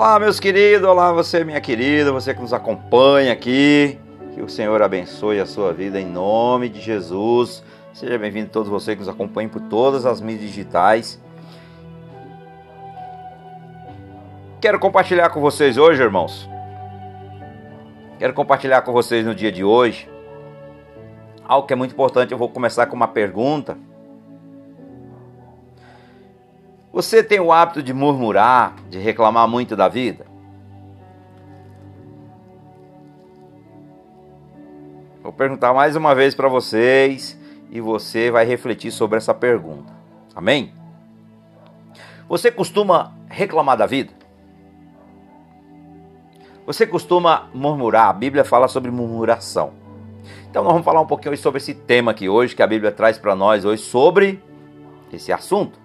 Olá, meus queridos, olá você, minha querida, você que nos acompanha aqui. Que o Senhor abençoe a sua vida em nome de Jesus. Seja bem-vindo todos vocês que nos acompanham por todas as mídias digitais. Quero compartilhar com vocês hoje, irmãos. Quero compartilhar com vocês no dia de hoje algo que é muito importante. Eu vou começar com uma pergunta. Você tem o hábito de murmurar, de reclamar muito da vida? Vou perguntar mais uma vez para vocês e você vai refletir sobre essa pergunta. Amém? Você costuma reclamar da vida? Você costuma murmurar? A Bíblia fala sobre murmuração. Então nós vamos falar um pouquinho sobre esse tema aqui hoje que a Bíblia traz para nós hoje sobre esse assunto.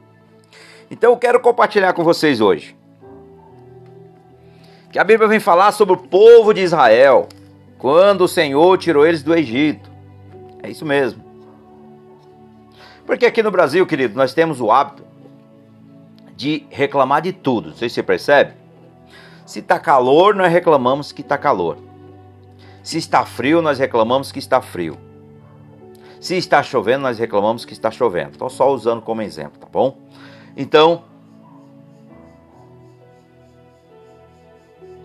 Então eu quero compartilhar com vocês hoje que a Bíblia vem falar sobre o povo de Israel quando o Senhor tirou eles do Egito. É isso mesmo. Porque aqui no Brasil, querido, nós temos o hábito de reclamar de tudo. Não sei se percebe. Se está calor, nós reclamamos que está calor. Se está frio, nós reclamamos que está frio. Se está chovendo, nós reclamamos que está chovendo. Estou só usando como exemplo, tá bom? Então,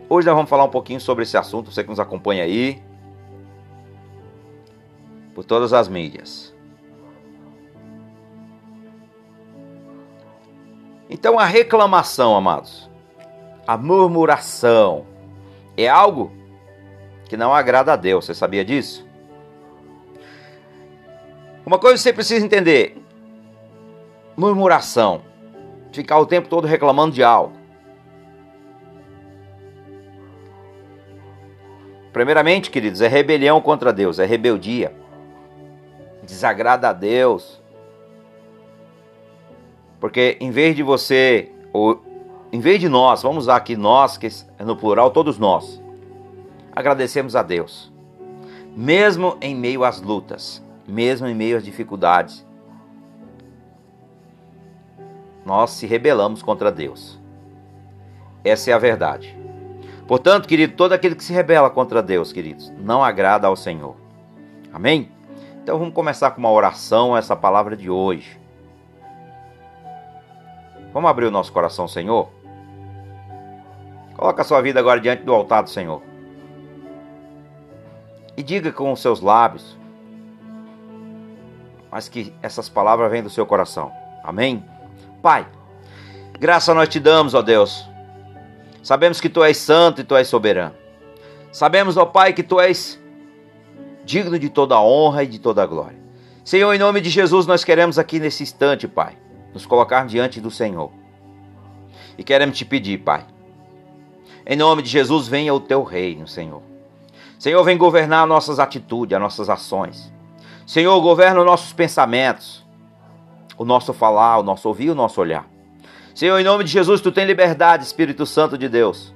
hoje nós vamos falar um pouquinho sobre esse assunto, você que nos acompanha aí, por todas as mídias. Então, a reclamação, amados, a murmuração, é algo que não agrada a Deus, você sabia disso? Uma coisa você precisa entender: murmuração ficar o tempo todo reclamando de algo. Primeiramente, queridos, é rebelião contra Deus, é rebeldia. Desagrada a Deus. Porque em vez de você, ou em vez de nós, vamos usar aqui nós, que é no plural, todos nós, agradecemos a Deus. Mesmo em meio às lutas, mesmo em meio às dificuldades, nós se rebelamos contra Deus. Essa é a verdade. Portanto, querido, todo aquele que se rebela contra Deus, queridos, não agrada ao Senhor. Amém? Então vamos começar com uma oração, essa palavra de hoje. Vamos abrir o nosso coração, Senhor? Coloca a sua vida agora diante do altar do Senhor. E diga com os seus lábios, mas que essas palavras venham do seu coração. Amém? Pai, graça nós te damos, ó Deus. Sabemos que tu és santo e tu és soberano. Sabemos, ó Pai, que tu és digno de toda honra e de toda glória. Senhor, em nome de Jesus, nós queremos aqui nesse instante, Pai, nos colocar diante do Senhor. E queremos te pedir, Pai, em nome de Jesus, venha o teu reino, Senhor. Senhor, vem governar nossas atitudes, as nossas ações. Senhor, governa os nossos pensamentos o nosso falar, o nosso ouvir, o nosso olhar. Senhor, em nome de Jesus, tu tem liberdade, Espírito Santo de Deus.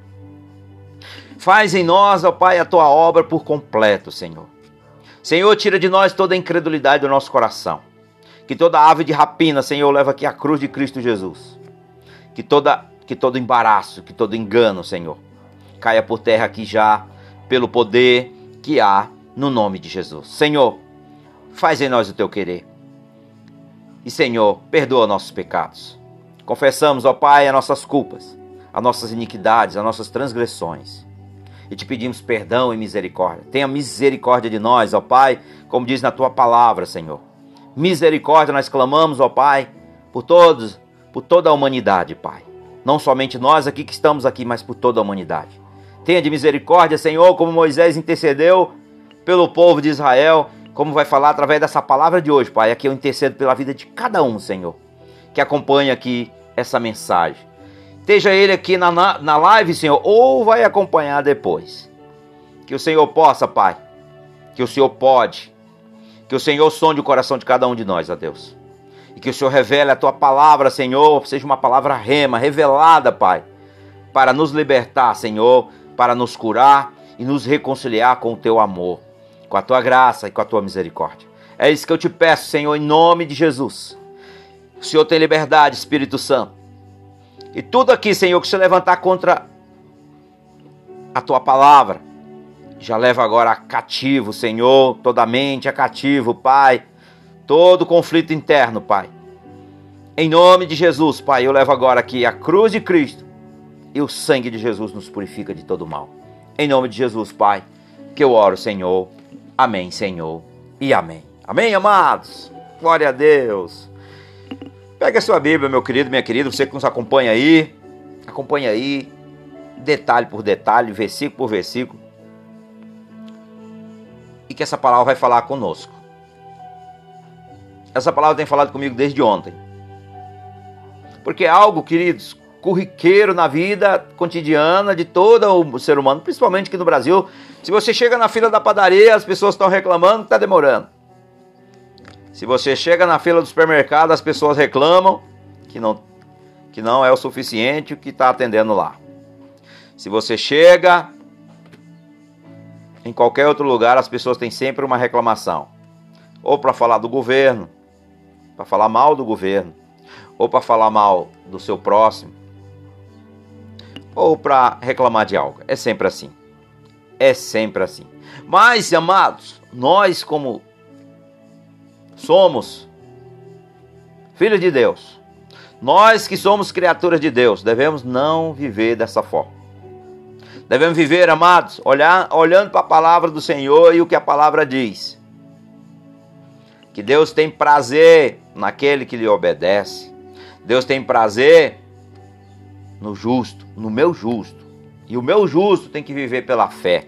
Faz em nós, ó Pai, a tua obra por completo, Senhor. Senhor, tira de nós toda a incredulidade do nosso coração. Que toda ave de rapina, Senhor, leva aqui a cruz de Cristo Jesus. Que toda que todo embaraço, que todo engano, Senhor, caia por terra aqui já, pelo poder que há no nome de Jesus. Senhor, faz em nós o teu querer. E Senhor, perdoa nossos pecados. Confessamos, ó Pai, as nossas culpas, as nossas iniquidades, as nossas transgressões. E te pedimos perdão e misericórdia. Tenha misericórdia de nós, ó Pai, como diz na tua palavra, Senhor. Misericórdia nós clamamos, ó Pai, por todos, por toda a humanidade, Pai. Não somente nós aqui que estamos aqui, mas por toda a humanidade. Tenha de misericórdia, Senhor, como Moisés intercedeu pelo povo de Israel como vai falar através dessa palavra de hoje, Pai. Aqui eu intercedo pela vida de cada um, Senhor, que acompanha aqui essa mensagem. Esteja ele aqui na, na live, Senhor, ou vai acompanhar depois. Que o Senhor possa, Pai, que o Senhor pode, que o Senhor sonde o coração de cada um de nós, ó Deus. E que o Senhor revele a tua palavra, Senhor, seja uma palavra rema, revelada, Pai, para nos libertar, Senhor, para nos curar e nos reconciliar com o teu amor com a tua graça e com a tua misericórdia. É isso que eu te peço, Senhor, em nome de Jesus. O Senhor tem liberdade, Espírito Santo. E tudo aqui, Senhor, que se levantar contra a tua palavra. Já leva agora cativo, Senhor, toda a mente é cativo, Pai. Todo conflito interno, Pai. Em nome de Jesus, Pai, eu levo agora aqui a cruz de Cristo e o sangue de Jesus nos purifica de todo mal. Em nome de Jesus, Pai, que eu oro, Senhor. Amém, Senhor, e amém. Amém, amados? Glória a Deus. Pega a sua Bíblia, meu querido, minha querida, você que nos acompanha aí, acompanha aí, detalhe por detalhe, versículo por versículo, e que essa palavra vai falar conosco. Essa palavra tem falado comigo desde ontem. Porque é algo, queridos, corriqueiro na vida cotidiana de todo o ser humano, principalmente aqui no Brasil. Se você chega na fila da padaria, as pessoas estão reclamando que está demorando. Se você chega na fila do supermercado, as pessoas reclamam que não, que não é o suficiente o que está atendendo lá. Se você chega em qualquer outro lugar, as pessoas têm sempre uma reclamação. Ou para falar do governo, para falar mal do governo, ou para falar mal do seu próximo, ou para reclamar de algo. É sempre assim. É sempre assim. Mas, amados, nós como somos filhos de Deus, nós que somos criaturas de Deus, devemos não viver dessa forma. Devemos viver, amados, olhar, olhando para a palavra do Senhor e o que a palavra diz. Que Deus tem prazer naquele que lhe obedece. Deus tem prazer no justo, no meu justo. E o meu justo tem que viver pela fé.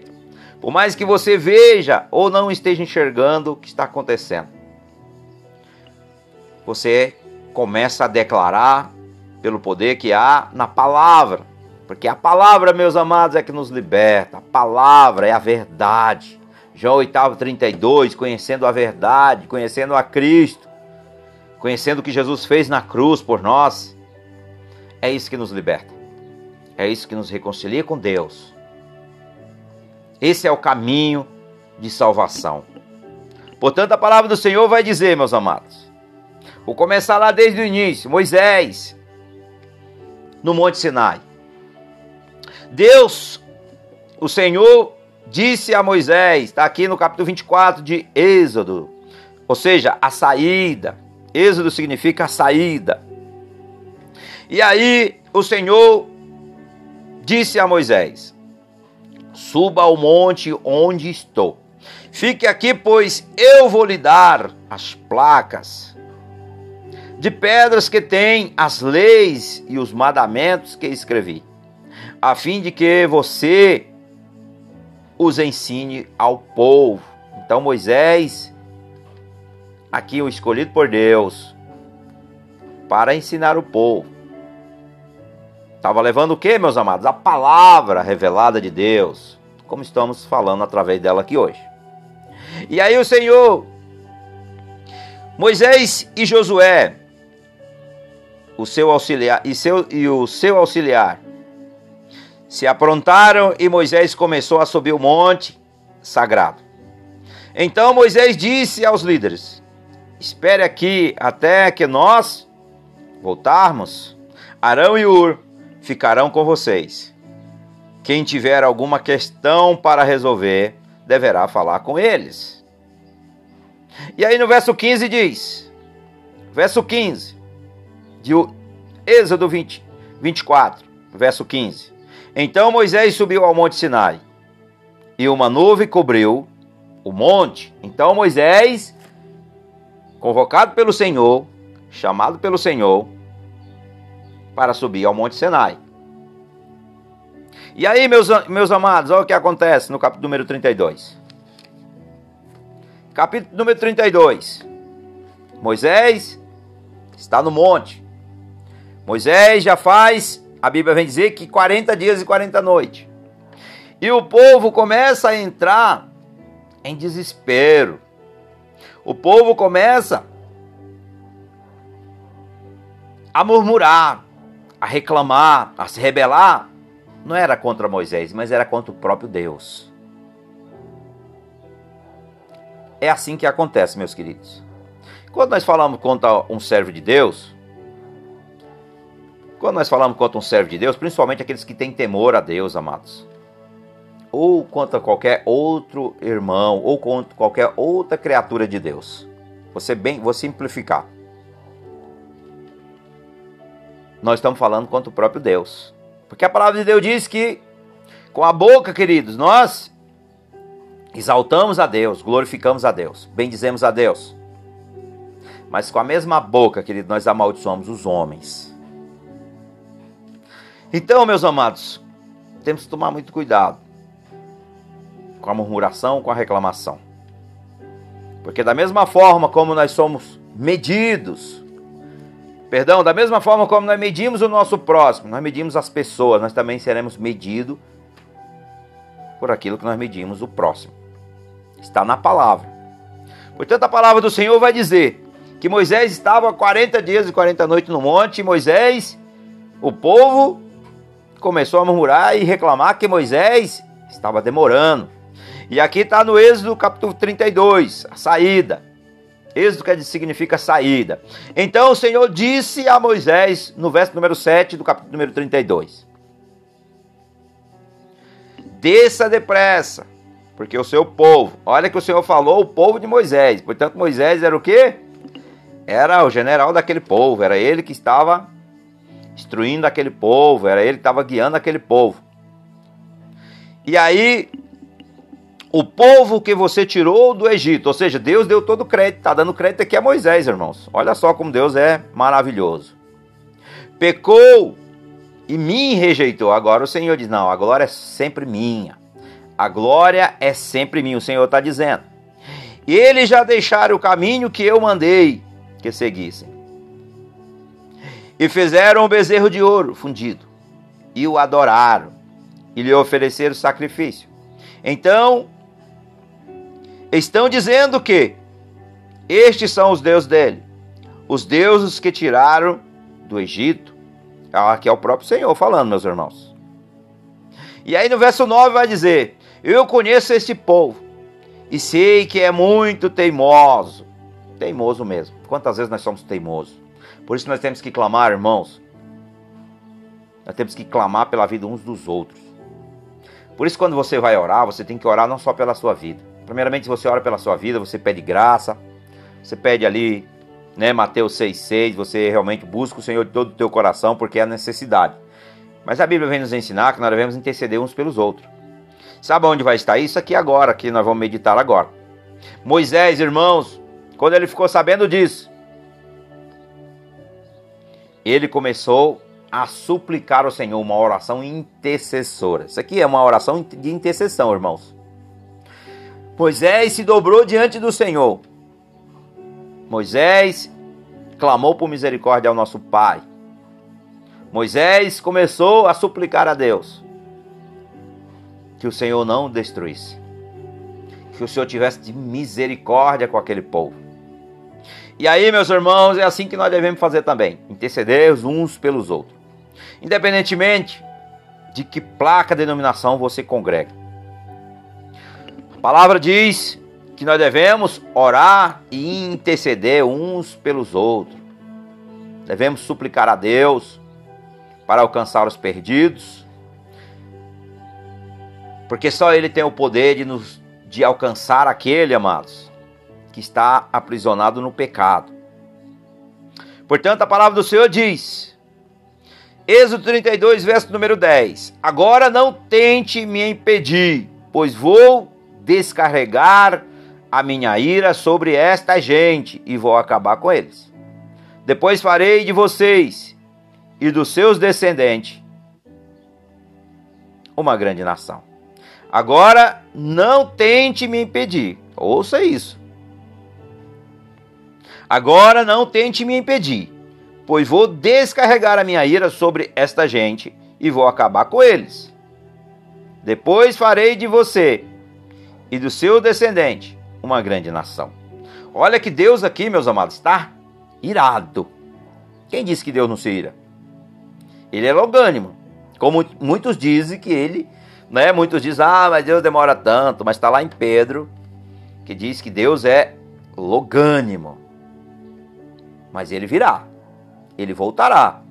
Por mais que você veja ou não esteja enxergando o que está acontecendo, você começa a declarar pelo poder que há na palavra. Porque a palavra, meus amados, é que nos liberta. A palavra é a verdade. João 8, 32, conhecendo a verdade, conhecendo a Cristo, conhecendo o que Jesus fez na cruz por nós. É isso que nos liberta. É isso que nos reconcilia com Deus. Esse é o caminho de salvação. Portanto, a palavra do Senhor vai dizer, meus amados. Vou começar lá desde o início. Moisés, no Monte Sinai. Deus, o Senhor, disse a Moisés, está aqui no capítulo 24 de Êxodo, ou seja, a saída. Êxodo significa a saída. E aí o Senhor disse a Moisés: Suba ao monte onde estou. Fique aqui, pois eu vou lhe dar as placas de pedras que têm as leis e os mandamentos que escrevi, a fim de que você os ensine ao povo. Então Moisés, aqui o escolhido por Deus, para ensinar o povo. Estava levando o que, meus amados? A palavra revelada de Deus, como estamos falando através dela aqui hoje. E aí o Senhor, Moisés e Josué, o seu auxiliar e, seu, e o seu auxiliar, se aprontaram e Moisés começou a subir o monte sagrado. Então Moisés disse aos líderes: Espere aqui até que nós voltarmos. Arão e Ur ficarão com vocês. Quem tiver alguma questão para resolver, deverá falar com eles. E aí no verso 15 diz, verso 15, de Êxodo 20, 24, verso 15. Então Moisés subiu ao monte Sinai, e uma nuvem cobriu o monte. Então Moisés, convocado pelo Senhor, chamado pelo Senhor, para subir ao Monte Sinai. E aí, meus, meus amados, olha o que acontece no capítulo número 32. Capítulo número 32. Moisés está no monte. Moisés já faz, a Bíblia vem dizer que 40 dias e 40 noites. E o povo começa a entrar em desespero. O povo começa a murmurar a reclamar, a se rebelar, não era contra Moisés, mas era contra o próprio Deus. É assim que acontece, meus queridos. Quando nós falamos contra um servo de Deus, quando nós falamos contra um servo de Deus, principalmente aqueles que têm temor a Deus, amados, ou contra qualquer outro irmão ou contra qualquer outra criatura de Deus. Você bem, vou simplificar. Nós estamos falando contra o próprio Deus. Porque a palavra de Deus diz que com a boca, queridos, nós exaltamos a Deus, glorificamos a Deus, bendizemos a Deus. Mas com a mesma boca, querido, nós amaldiçoamos os homens. Então, meus amados, temos que tomar muito cuidado com a murmuração, com a reclamação. Porque da mesma forma como nós somos medidos, perdão, da mesma forma como nós medimos o nosso próximo, nós medimos as pessoas, nós também seremos medidos por aquilo que nós medimos o próximo. Está na palavra. Portanto, a palavra do Senhor vai dizer que Moisés estava 40 dias e 40 noites no monte, e Moisés, o povo, começou a murmurar e reclamar que Moisés estava demorando. E aqui está no Êxodo capítulo 32, a saída. Êxodo que significa saída. Então o Senhor disse a Moisés, no verso número 7 do capítulo número 32: Desça depressa, porque o seu povo, olha que o Senhor falou, o povo de Moisés. Portanto, Moisés era o quê? Era o general daquele povo, era ele que estava instruindo aquele povo, era ele que estava guiando aquele povo. E aí o povo que você tirou do Egito. Ou seja, Deus deu todo o crédito, está dando crédito aqui a Moisés, irmãos. Olha só como Deus é maravilhoso. Pecou e me rejeitou. Agora o Senhor diz: Não, a glória é sempre minha. A glória é sempre minha, o Senhor está dizendo. E eles já deixaram o caminho que eu mandei que seguissem. E fizeram um bezerro de ouro fundido, e o adoraram, e lhe ofereceram sacrifício. Então estão dizendo que estes são os deuses dele, os deuses que tiraram do Egito. Aqui é o próprio Senhor falando, meus irmãos. E aí no verso 9 vai dizer: Eu conheço este povo e sei que é muito teimoso. Teimoso mesmo. Quantas vezes nós somos teimosos? Por isso nós temos que clamar, irmãos. Nós temos que clamar pela vida uns dos outros. Por isso, quando você vai orar, você tem que orar não só pela sua vida, Primeiramente, você ora pela sua vida, você pede graça, você pede ali, né, Mateus 6,6, você realmente busca o Senhor de todo o teu coração, porque é a necessidade. Mas a Bíblia vem nos ensinar que nós devemos interceder uns pelos outros. Sabe onde vai estar isso? Aqui agora, que nós vamos meditar agora. Moisés, irmãos, quando ele ficou sabendo disso, ele começou a suplicar ao Senhor uma oração intercessora. Isso aqui é uma oração de intercessão, irmãos. Moisés se dobrou diante do Senhor. Moisés clamou por misericórdia ao nosso Pai. Moisés começou a suplicar a Deus que o Senhor não o destruísse, que o Senhor tivesse de misericórdia com aquele povo. E aí, meus irmãos, é assim que nós devemos fazer também: interceder uns pelos outros, independentemente de que placa denominação você congrega. A palavra diz que nós devemos orar e interceder uns pelos outros. Devemos suplicar a Deus para alcançar os perdidos, porque só Ele tem o poder de, nos, de alcançar aquele, amados, que está aprisionado no pecado. Portanto, a palavra do Senhor diz, Êxodo 32, verso número 10: Agora não tente me impedir, pois vou descarregar a minha ira sobre esta gente e vou acabar com eles. Depois farei de vocês e dos seus descendentes uma grande nação. Agora não tente me impedir. Ouça isso. Agora não tente me impedir, pois vou descarregar a minha ira sobre esta gente e vou acabar com eles. Depois farei de você e do seu descendente uma grande nação. Olha que Deus aqui, meus amados, está irado. Quem disse que Deus não se ira? Ele é logânimo. Como muitos dizem que ele, né? Muitos dizem, ah, mas Deus demora tanto, mas está lá em Pedro, que diz que Deus é logânimo. Mas ele virá, ele voltará,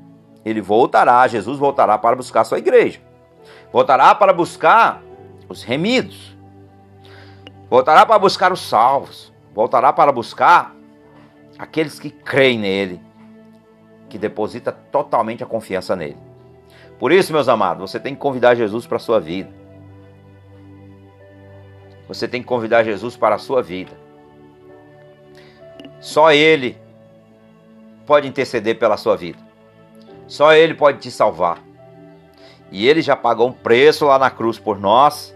ele voltará, Jesus voltará para buscar sua igreja, voltará para buscar os remidos. Voltará para buscar os salvos. Voltará para buscar aqueles que creem nele, que deposita totalmente a confiança nele. Por isso, meus amados, você tem que convidar Jesus para a sua vida. Você tem que convidar Jesus para a sua vida. Só Ele pode interceder pela sua vida. Só Ele pode te salvar. E Ele já pagou um preço lá na cruz por nós.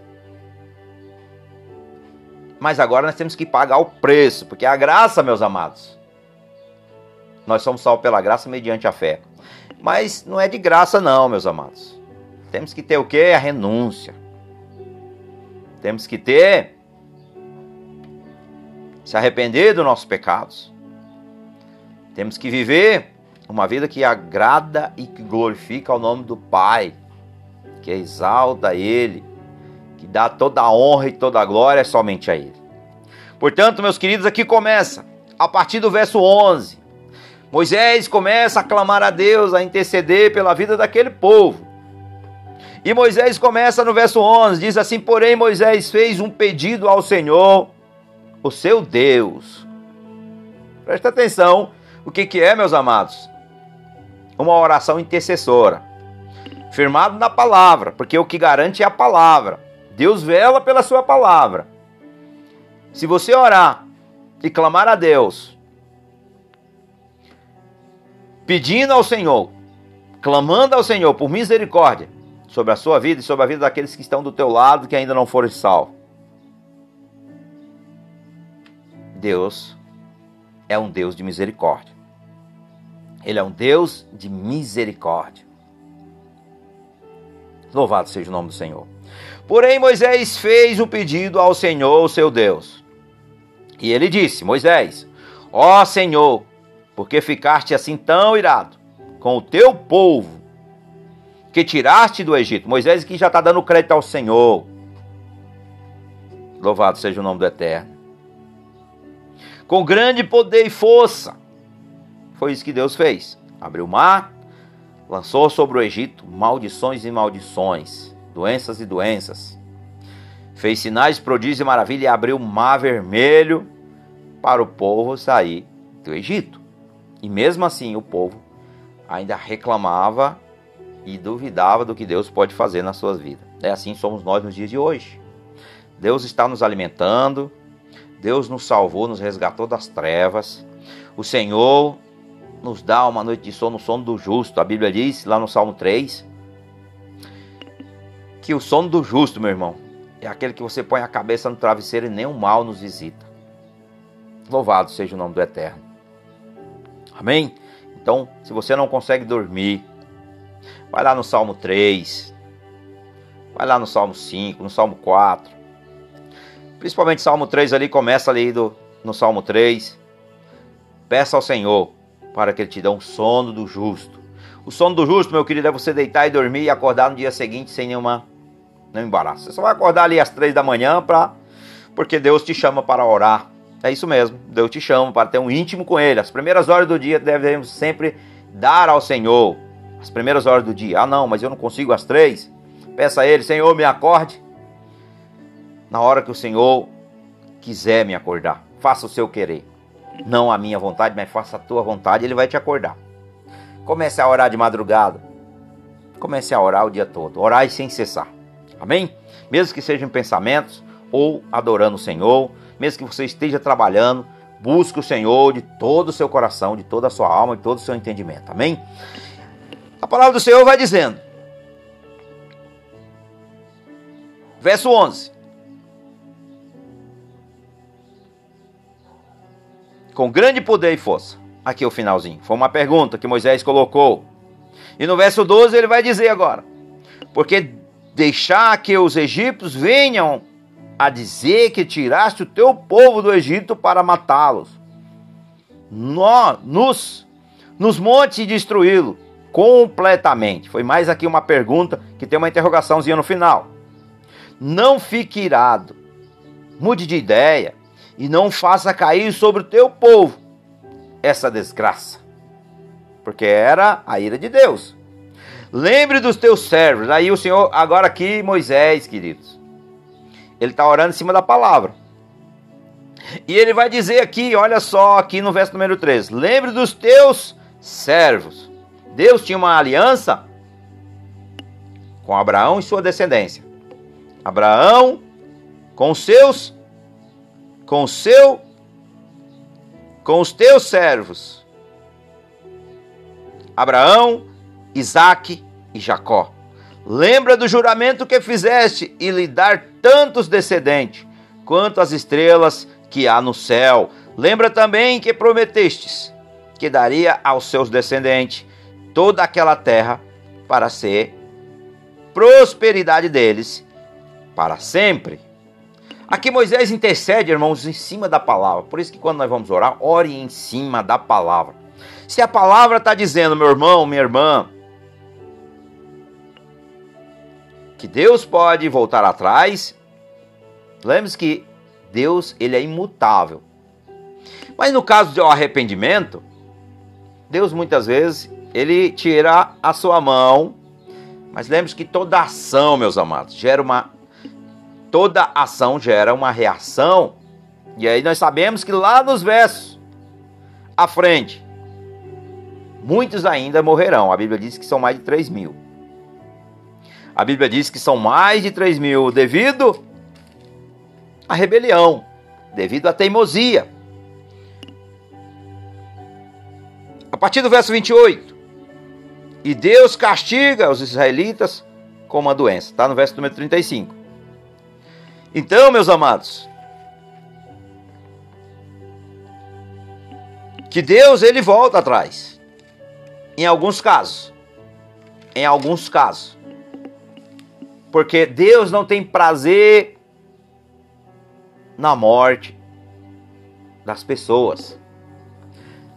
Mas agora nós temos que pagar o preço, porque a graça, meus amados, nós somos salvos pela graça mediante a fé. Mas não é de graça, não, meus amados. Temos que ter o que? A renúncia. Temos que ter. Se arrepender dos nossos pecados. Temos que viver uma vida que agrada e que glorifica o nome do Pai, que exalta Ele, dá toda a honra e toda a glória somente a Ele. Portanto, meus queridos, aqui começa, a partir do verso 11. Moisés começa a clamar a Deus, a interceder pela vida daquele povo. E Moisés começa no verso 11, diz assim: Porém, Moisés fez um pedido ao Senhor, o seu Deus. Presta atenção, o que, que é, meus amados? Uma oração intercessora, firmado na palavra, porque o que garante é a palavra. Deus vela pela sua palavra. Se você orar e clamar a Deus, pedindo ao Senhor, clamando ao Senhor por misericórdia sobre a sua vida e sobre a vida daqueles que estão do teu lado que ainda não foram salvos. Deus é um Deus de misericórdia. Ele é um Deus de misericórdia. Louvado seja o nome do Senhor. Porém, Moisés fez um pedido ao Senhor, seu Deus. E ele disse: Moisés, ó Senhor, porque ficaste assim tão irado com o teu povo que tiraste do Egito. Moisés aqui já está dando crédito ao Senhor. Louvado seja o nome do Eterno. Com grande poder e força. Foi isso que Deus fez. Abriu o mar, lançou sobre o Egito maldições e maldições, doenças e doenças. Fez sinais, prodígios e maravilha e abriu o mar vermelho para o povo sair do Egito. E mesmo assim o povo ainda reclamava e duvidava do que Deus pode fazer na suas vidas. É assim somos nós nos dias de hoje. Deus está nos alimentando, Deus nos salvou, nos resgatou das trevas. O Senhor nos dá uma noite de sono, o sono do justo. A Bíblia diz lá no Salmo 3 que o sono do justo, meu irmão, é aquele que você põe a cabeça no travesseiro e nenhum mal nos visita. Louvado seja o nome do Eterno. Amém? Então, se você não consegue dormir, vai lá no Salmo 3, vai lá no Salmo 5, no Salmo 4. Principalmente Salmo 3 ali, começa ali do, no Salmo 3. Peça ao Senhor para que Ele te dê um sono do justo. O sono do justo, meu querido, é você deitar e dormir e acordar no dia seguinte sem nenhuma nenhum embaraço. Você só vai acordar ali às três da manhã para porque Deus te chama para orar é isso mesmo. Deus te chama para ter um íntimo com Ele. As primeiras horas do dia devemos sempre dar ao Senhor. As primeiras horas do dia. Ah, não, mas eu não consigo às três. Peça a Ele, Senhor, me acorde. Na hora que o Senhor quiser me acordar. Faça o seu querer. Não a minha vontade, mas faça a tua vontade. Ele vai te acordar. Comece a orar de madrugada. Comece a orar o dia todo. Orar sem cessar. Amém? Mesmo que sejam pensamentos ou adorando o Senhor mesmo que você esteja trabalhando, busque o Senhor de todo o seu coração, de toda a sua alma, de todo o seu entendimento. Amém? A palavra do Senhor vai dizendo, verso 11: Com grande poder e força. Aqui é o finalzinho. Foi uma pergunta que Moisés colocou. E no verso 12 ele vai dizer agora: Porque deixar que os egípcios venham a dizer que tiraste o teu povo do Egito para matá-los. Nos, nos montes e destruí-lo completamente. Foi mais aqui uma pergunta que tem uma interrogaçãozinha no final. Não fique irado, mude de ideia e não faça cair sobre o teu povo essa desgraça, porque era a ira de Deus. Lembre dos teus servos. Aí o Senhor, agora aqui, Moisés, queridos Ele está orando em cima da palavra. E ele vai dizer aqui, olha só, aqui no verso número 3: Lembre dos teus servos. Deus tinha uma aliança com Abraão e sua descendência. Abraão com seus com seu com os teus servos. Abraão, Isaque e Jacó. Lembra do juramento que fizeste e lhe dar tantos descendentes quanto as estrelas que há no céu. Lembra também que prometestes que daria aos seus descendentes toda aquela terra para ser prosperidade deles para sempre. Aqui Moisés intercede, irmãos, em cima da palavra. Por isso que quando nós vamos orar, ore em cima da palavra. Se a palavra está dizendo, meu irmão, minha irmã, que Deus pode voltar atrás, lembre-se que Deus ele é imutável. Mas no caso de arrependimento, Deus muitas vezes ele tira a sua mão, mas lembre-se que toda ação, meus amados, gera uma toda ação gera uma reação. E aí nós sabemos que lá nos versos à frente, muitos ainda morrerão. A Bíblia diz que são mais de 3 mil. A Bíblia diz que são mais de 3 mil devido à rebelião, devido à teimosia. A partir do verso 28. E Deus castiga os israelitas com uma doença. Está no verso número 35. Então, meus amados, que Deus ele volta atrás. Em alguns casos. Em alguns casos. Porque Deus não tem prazer na morte das pessoas.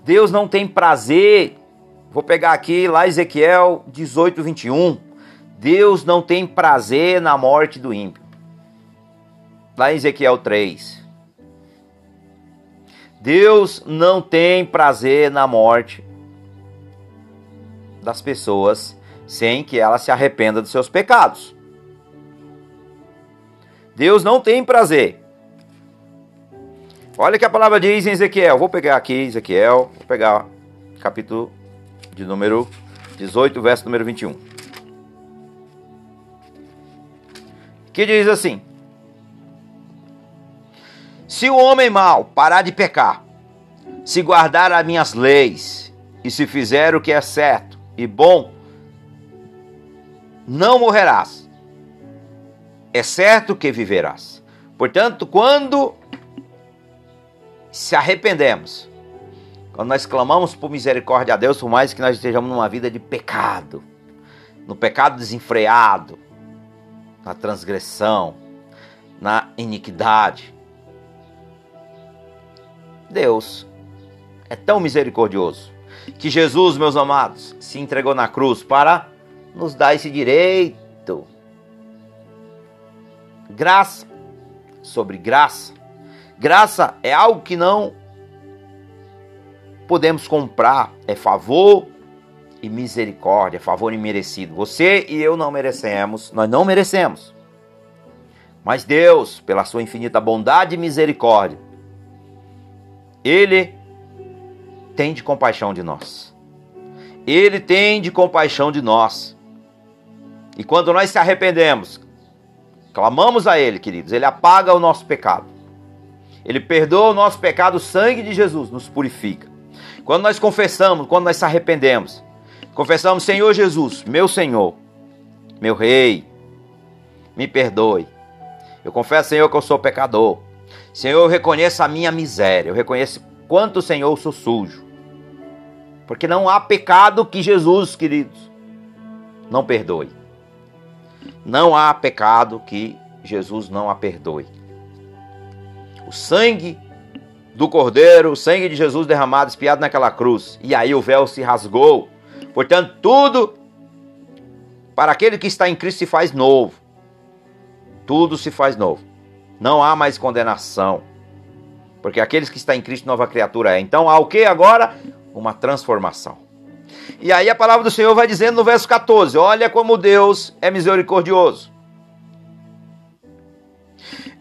Deus não tem prazer. Vou pegar aqui lá Ezequiel 18, 21. Deus não tem prazer na morte do ímpio lá em Ezequiel 3. Deus não tem prazer na morte das pessoas sem que ela se arrependa dos seus pecados. Deus não tem prazer. Olha que a palavra diz em Ezequiel. Vou pegar aqui Ezequiel, vou pegar capítulo de número 18, verso número 21. Que diz assim: se o homem mau parar de pecar, se guardar as minhas leis e se fizer o que é certo e bom, não morrerás. É certo que viverás. Portanto, quando se arrependemos, quando nós clamamos por misericórdia a Deus, por mais que nós estejamos numa vida de pecado, no pecado desenfreado, na transgressão, na iniquidade, Deus é tão misericordioso que Jesus, meus amados, se entregou na cruz para nos dar esse direito. Graça sobre graça. Graça é algo que não podemos comprar, é favor e misericórdia, favor imerecido. Você e eu não merecemos, nós não merecemos. Mas Deus, pela sua infinita bondade e misericórdia, ele tem de compaixão de nós. Ele tem de compaixão de nós. E quando nós se arrependemos, clamamos a Ele, queridos, Ele apaga o nosso pecado. Ele perdoa o nosso pecado, o sangue de Jesus nos purifica. Quando nós confessamos, quando nós se arrependemos, confessamos: Senhor Jesus, meu Senhor, meu Rei, me perdoe. Eu confesso, Senhor, que eu sou pecador. Senhor, eu reconheço a minha miséria, eu reconheço quanto, Senhor, eu sou sujo. Porque não há pecado que Jesus, queridos, não perdoe. Não há pecado que Jesus não a perdoe. O sangue do Cordeiro, o sangue de Jesus derramado, espiado naquela cruz, e aí o véu se rasgou. Portanto, tudo para aquele que está em Cristo se faz novo. Tudo se faz novo não há mais condenação. Porque aqueles que estão em Cristo, nova criatura é. Então há o que agora? Uma transformação. E aí a palavra do Senhor vai dizendo no verso 14: Olha como Deus é misericordioso.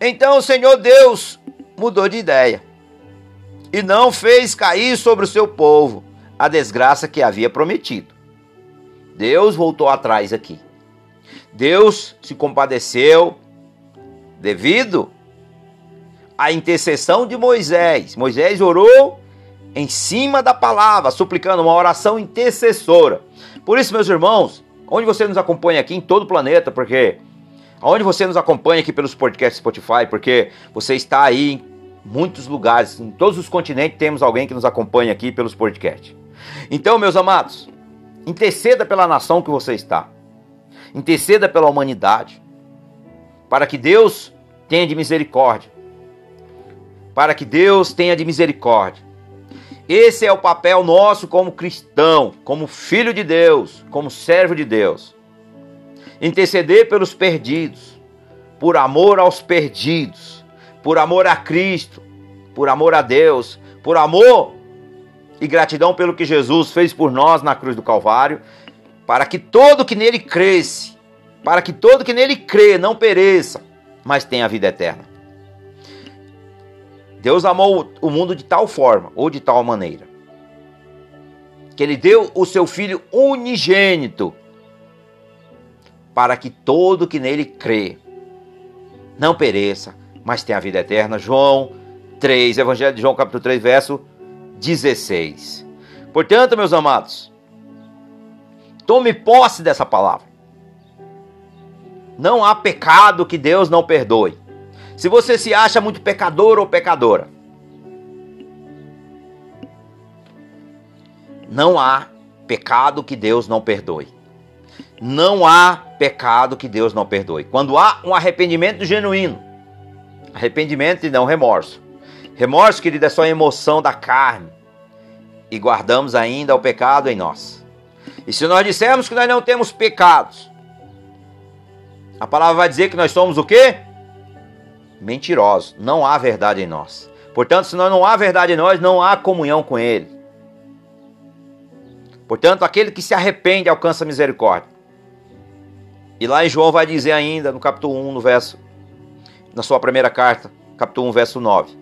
Então o Senhor Deus mudou de ideia e não fez cair sobre o seu povo a desgraça que havia prometido. Deus voltou atrás aqui. Deus se compadeceu devido à intercessão de Moisés. Moisés orou em cima da palavra, suplicando uma oração intercessora. Por isso, meus irmãos, onde você nos acompanha aqui em todo o planeta, porque onde você nos acompanha aqui pelos podcasts Spotify, porque você está aí em muitos lugares, em todos os continentes temos alguém que nos acompanha aqui pelos podcasts. Então, meus amados, interceda pela nação que você está. Interceda pela humanidade. Para que Deus tenha de misericórdia. Para que Deus tenha de misericórdia. Esse é o papel nosso como cristão, como filho de Deus, como servo de Deus. Interceder pelos perdidos, por amor aos perdidos, por amor a Cristo, por amor a Deus, por amor e gratidão pelo que Jesus fez por nós na cruz do Calvário, para que todo que nele cresce, para que todo que nele crê não pereça, mas tenha a vida eterna. Deus amou o mundo de tal forma, ou de tal maneira, que ele deu o seu filho unigênito para que todo que nele crê não pereça, mas tenha a vida eterna. João 3, Evangelho de João, capítulo 3, verso 16. Portanto, meus amados, tome posse dessa palavra. Não há pecado que Deus não perdoe. Se você se acha muito pecador ou pecadora, não há pecado que Deus não perdoe. Não há pecado que Deus não perdoe. Quando há um arrependimento genuíno, arrependimento e não remorso. Remorso, querido, é só emoção da carne. E guardamos ainda o pecado em nós. E se nós dissermos que nós não temos pecados, a palavra vai dizer que nós somos o quê? Mentirosos. Não há verdade em nós. Portanto, se não há verdade em nós, não há comunhão com Ele. Portanto, aquele que se arrepende alcança misericórdia. E lá em João vai dizer ainda, no capítulo 1, no verso, na sua primeira carta, capítulo 1, verso 9,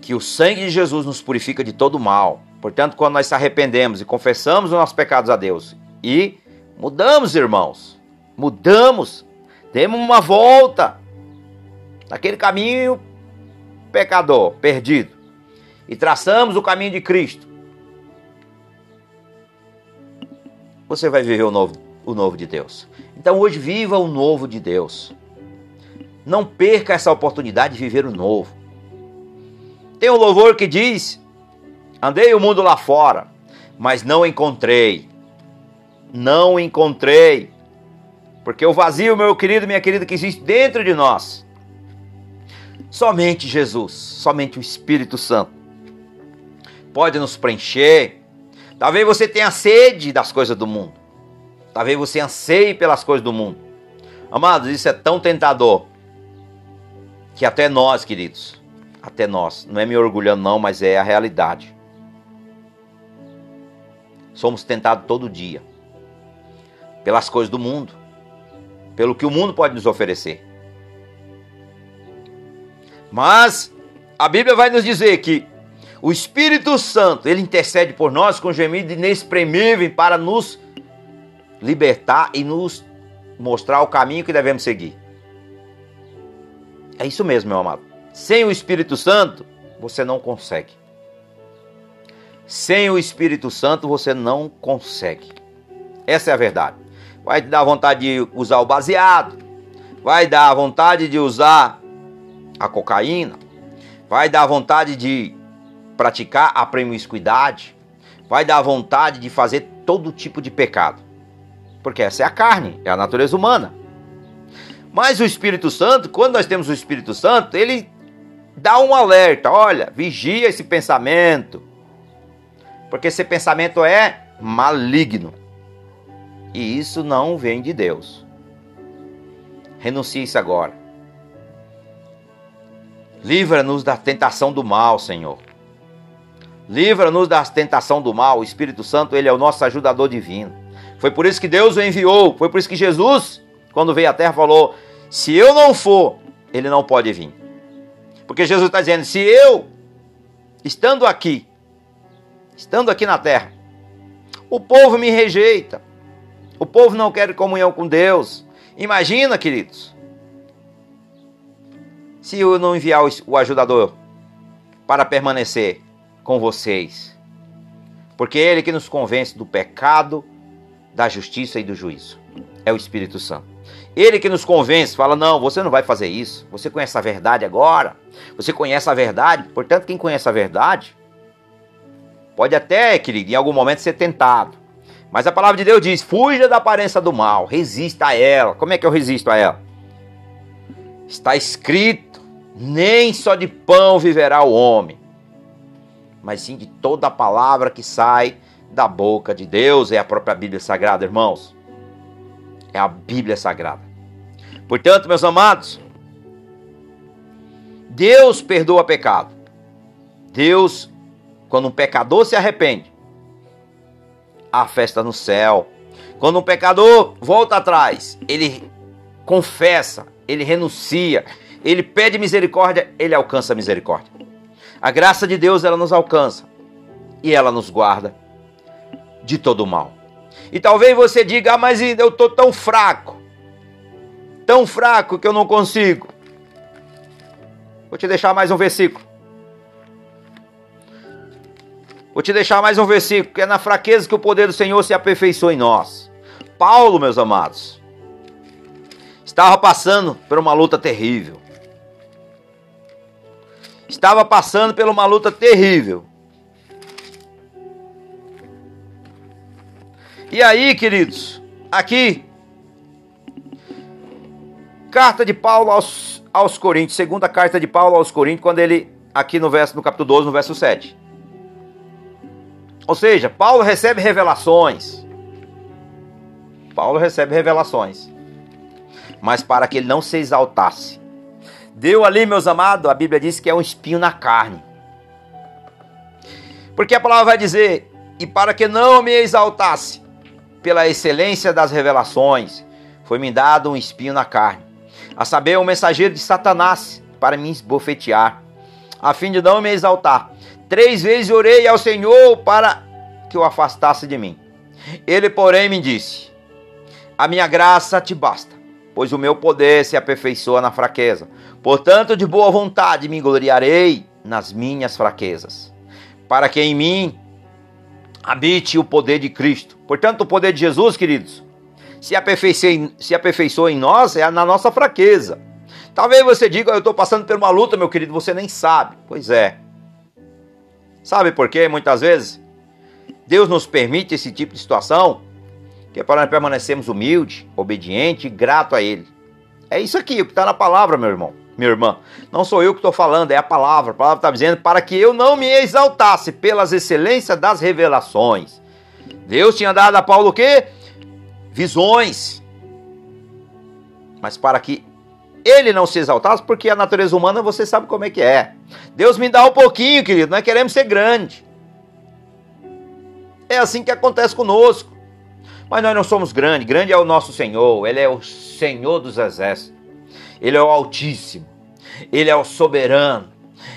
que o sangue de Jesus nos purifica de todo mal. Portanto, quando nós se arrependemos e confessamos os nossos pecados a Deus e mudamos, irmãos, mudamos Demos uma volta naquele caminho pecador, perdido, e traçamos o caminho de Cristo. Você vai viver o novo, o novo de Deus. Então hoje viva o novo de Deus. Não perca essa oportunidade de viver o novo. Tem um louvor que diz: Andei o mundo lá fora, mas não encontrei. Não encontrei porque o vazio, meu querido, minha querida, que existe dentro de nós, somente Jesus, somente o Espírito Santo pode nos preencher. Talvez você tenha sede das coisas do mundo. Talvez você anseie pelas coisas do mundo. Amados, isso é tão tentador que até nós, queridos, até nós, não é me orgulhando não, mas é a realidade. Somos tentados todo dia pelas coisas do mundo pelo que o mundo pode nos oferecer. Mas a Bíblia vai nos dizer que o Espírito Santo, ele intercede por nós com gemido inexprimível para nos libertar e nos mostrar o caminho que devemos seguir. É isso mesmo, meu amado. Sem o Espírito Santo, você não consegue. Sem o Espírito Santo, você não consegue. Essa é a verdade vai te dar vontade de usar o baseado, vai dar vontade de usar a cocaína, vai dar vontade de praticar a promiscuidade, vai dar vontade de fazer todo tipo de pecado. Porque essa é a carne, é a natureza humana. Mas o Espírito Santo, quando nós temos o Espírito Santo, ele dá um alerta: olha, vigia esse pensamento. Porque esse pensamento é maligno. E isso não vem de Deus. Renuncie isso agora. Livra-nos da tentação do mal, Senhor. Livra-nos da tentação do mal. O Espírito Santo, ele é o nosso ajudador divino. Foi por isso que Deus o enviou. Foi por isso que Jesus, quando veio à terra, falou: Se eu não for, ele não pode vir. Porque Jesus está dizendo: se eu, estando aqui, estando aqui na terra, o povo me rejeita, o povo não quer comunhão com Deus. Imagina, queridos, se eu não enviar o ajudador para permanecer com vocês. Porque é Ele que nos convence do pecado, da justiça e do juízo. É o Espírito Santo. Ele que nos convence, fala: não, você não vai fazer isso. Você conhece a verdade agora. Você conhece a verdade. Portanto, quem conhece a verdade pode até, querido, em algum momento ser tentado. Mas a palavra de Deus diz: fuja da aparência do mal, resista a ela. Como é que eu resisto a ela? Está escrito: nem só de pão viverá o homem, mas sim de toda a palavra que sai da boca de Deus. É a própria Bíblia Sagrada, irmãos. É a Bíblia Sagrada. Portanto, meus amados, Deus perdoa pecado. Deus, quando um pecador se arrepende, há festa no céu. Quando um pecador volta atrás, ele confessa, ele renuncia, ele pede misericórdia, ele alcança a misericórdia. A graça de Deus ela nos alcança e ela nos guarda de todo mal. E talvez você diga: "Ah, mas eu estou tão fraco. Tão fraco que eu não consigo". Vou te deixar mais um versículo. Vou te deixar mais um versículo, que é na fraqueza que o poder do Senhor se aperfeiçoa em nós. Paulo, meus amados, estava passando por uma luta terrível. Estava passando por uma luta terrível. E aí, queridos, aqui, carta de Paulo aos, aos Coríntios, segunda carta de Paulo aos Coríntios, quando ele, aqui no verso, no capítulo 12, no verso 7. Ou seja, Paulo recebe revelações. Paulo recebe revelações. Mas para que ele não se exaltasse. Deu ali, meus amados, a Bíblia diz que é um espinho na carne. Porque a palavra vai dizer: e para que não me exaltasse, pela excelência das revelações, foi-me dado um espinho na carne, a saber, um mensageiro de Satanás para me esbofetear, a fim de não me exaltar. Três vezes orei ao Senhor para que o afastasse de mim. Ele, porém, me disse: A minha graça te basta, pois o meu poder se aperfeiçoa na fraqueza. Portanto, de boa vontade me gloriarei nas minhas fraquezas, para que em mim habite o poder de Cristo. Portanto, o poder de Jesus, queridos, se aperfeiçoa, se aperfeiçoa em nós é na nossa fraqueza. Talvez você diga, eu estou passando por uma luta, meu querido, você nem sabe. Pois é. Sabe por quê? Muitas vezes Deus nos permite esse tipo de situação que é para nós permanecermos humildes, obedientes e grato a Ele. É isso aqui, o que está na palavra, meu irmão, minha irmã. Não sou eu que estou falando, é a palavra. A palavra está dizendo para que eu não me exaltasse pelas excelências das revelações. Deus tinha dado a Paulo o quê? Visões. Mas para que ele não se exaltasse, porque a natureza humana você sabe como é que é. Deus me dá um pouquinho, querido, nós queremos ser grande. É assim que acontece conosco. Mas nós não somos grandes, grande é o nosso Senhor, Ele é o Senhor dos exércitos, Ele é o Altíssimo, Ele é o soberano,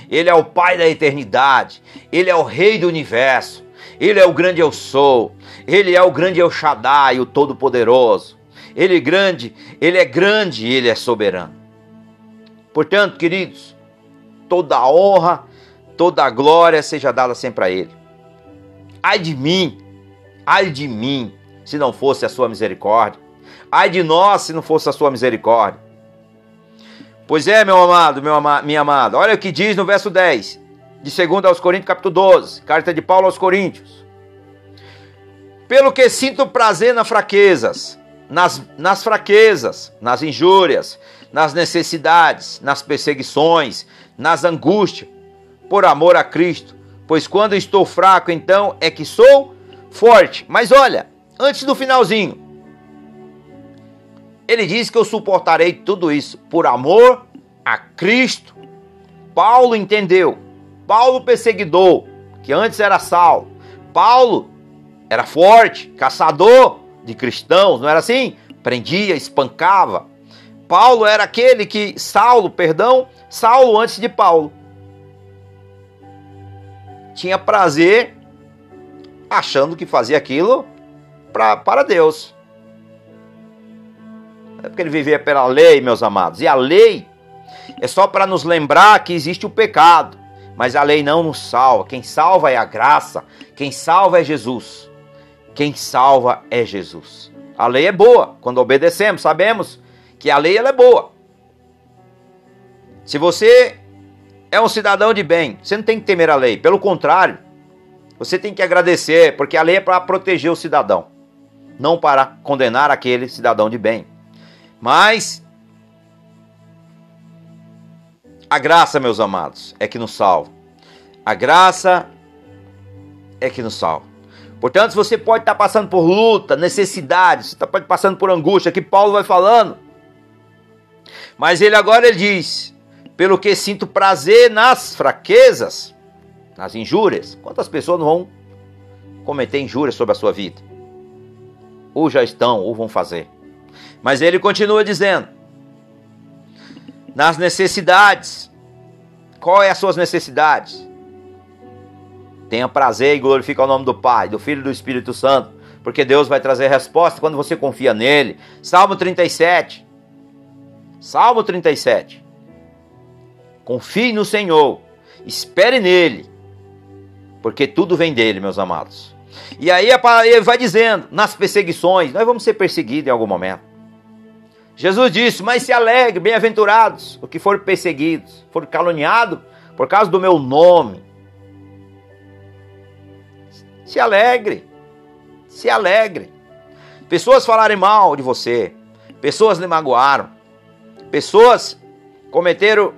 Ele é o Pai da eternidade, Ele é o Rei do universo, Ele é o grande eu sou, Ele é o grande El Shaddai, o Todo-Poderoso. Ele é grande, ele é grande e ele é soberano. Portanto, queridos, toda a honra, toda a glória seja dada sempre a ele. Ai de mim, ai de mim, se não fosse a sua misericórdia. Ai de nós, se não fosse a sua misericórdia. Pois é, meu amado, meu ama minha amada, olha o que diz no verso 10, de 2 aos Coríntios, capítulo 12, carta de Paulo aos Coríntios. Pelo que sinto prazer nas fraquezas, nas, nas fraquezas, nas injúrias, nas necessidades, nas perseguições, nas angústias, por amor a Cristo. Pois quando estou fraco, então é que sou forte. Mas olha, antes do finalzinho, ele diz que eu suportarei tudo isso por amor a Cristo. Paulo entendeu. Paulo perseguidor, que antes era Saulo. Paulo era forte, caçador de cristãos, não era assim? Prendia, espancava. Paulo era aquele que Saulo, perdão, Saulo antes de Paulo tinha prazer achando que fazia aquilo pra, para Deus. É porque ele vivia pela lei, meus amados. E a lei é só para nos lembrar que existe o pecado. Mas a lei não nos salva. Quem salva é a graça. Quem salva é Jesus. Quem salva é Jesus. A lei é boa quando obedecemos. Sabemos que a lei ela é boa. Se você é um cidadão de bem, você não tem que temer a lei. Pelo contrário, você tem que agradecer, porque a lei é para proteger o cidadão, não para condenar aquele cidadão de bem. Mas a graça, meus amados, é que nos salva. A graça é que nos salva. Portanto, você pode estar passando por luta, necessidade, você pode estar passando por angústia, que Paulo vai falando. Mas ele agora ele diz: pelo que sinto prazer nas fraquezas, nas injúrias. Quantas pessoas não vão cometer injúrias sobre a sua vida? Ou já estão, ou vão fazer. Mas ele continua dizendo: nas necessidades. Qual é as suas necessidades? Tenha prazer e glorifique o nome do Pai, do Filho e do Espírito Santo, porque Deus vai trazer resposta quando você confia nele. Salmo 37. Salmo 37. Confie no Senhor, espere nele, porque tudo vem dele, meus amados. E aí ele vai dizendo, nas perseguições, nós vamos ser perseguidos em algum momento. Jesus disse: Mas se alegre, bem-aventurados, os que foram perseguidos, foram caluniados por causa do meu nome. Se alegre, se alegre. Pessoas falarem mal de você, pessoas lhe magoaram, pessoas cometeram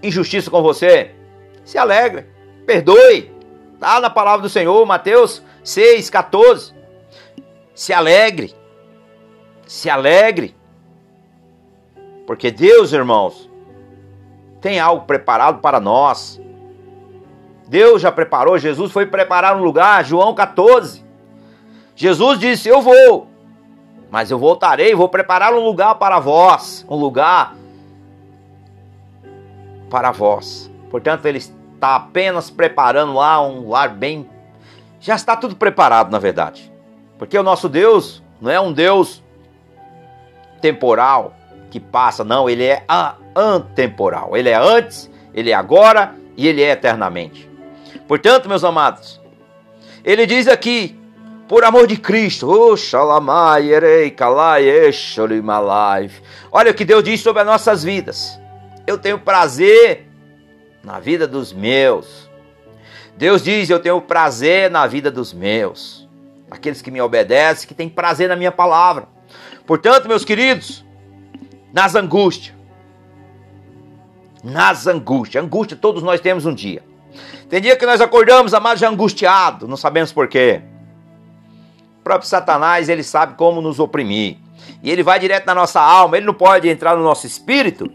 injustiça com você. Se alegre, perdoe. Está na palavra do Senhor, Mateus 6, 14. Se alegre se alegre. Porque Deus, irmãos, tem algo preparado para nós. Deus já preparou, Jesus foi preparar um lugar, João 14. Jesus disse: Eu vou, mas eu voltarei, vou preparar um lugar para vós, um lugar para vós. Portanto, ele está apenas preparando lá um lar bem. Já está tudo preparado, na verdade. Porque o nosso Deus não é um Deus temporal que passa, não, ele é antemporal. Ele é antes, ele é agora e ele é eternamente. Portanto, meus amados, ele diz aqui, por amor de Cristo, olha o que Deus diz sobre as nossas vidas. Eu tenho prazer na vida dos meus. Deus diz: Eu tenho prazer na vida dos meus. Aqueles que me obedecem, que têm prazer na minha palavra. Portanto, meus queridos, nas angústias, nas angústias, angústia todos nós temos um dia. Tem dia que nós acordamos, amados, já angustiado, não sabemos porquê. Próprio Satanás, ele sabe como nos oprimir. E ele vai direto na nossa alma, ele não pode entrar no nosso espírito,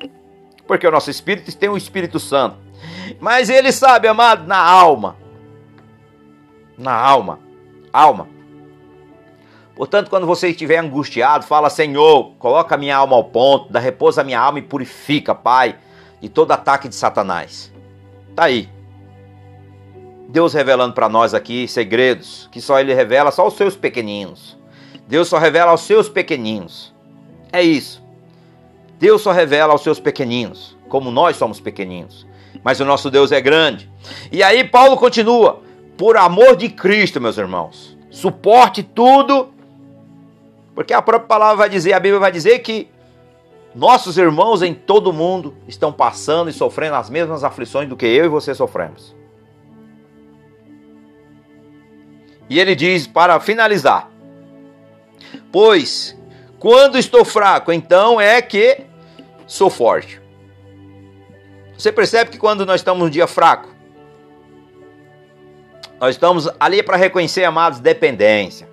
porque o nosso espírito tem o um Espírito Santo. Mas ele sabe, amado, na alma. Na alma. Alma. Portanto, quando você estiver angustiado, fala: Senhor, coloca a minha alma ao ponto, dá repouso à minha alma e purifica, Pai, de todo ataque de Satanás. Tá aí. Deus revelando para nós aqui segredos que só Ele revela só aos seus pequeninos. Deus só revela aos seus pequeninos. É isso. Deus só revela aos seus pequeninos, como nós somos pequeninos. Mas o nosso Deus é grande. E aí Paulo continua: por amor de Cristo, meus irmãos, suporte tudo porque a própria palavra vai dizer, a Bíblia vai dizer que nossos irmãos em todo o mundo estão passando e sofrendo as mesmas aflições do que eu e você sofremos. E ele diz para finalizar: Pois quando estou fraco, então é que sou forte. Você percebe que quando nós estamos num dia fraco, nós estamos ali para reconhecer, amados, dependência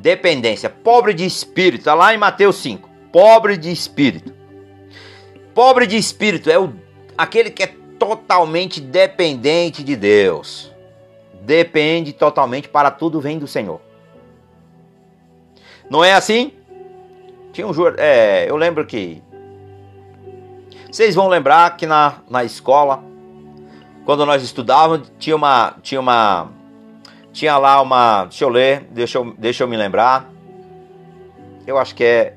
dependência, pobre de espírito, está lá em Mateus 5. Pobre de espírito. Pobre de espírito é o, aquele que é totalmente dependente de Deus. Depende totalmente, para tudo vem do Senhor. Não é assim? Tinha um é, eu lembro que vocês vão lembrar que na, na escola, quando nós estudávamos, tinha uma tinha uma tinha lá uma, deixa eu ler, deixa eu, deixa eu me lembrar. Eu acho que é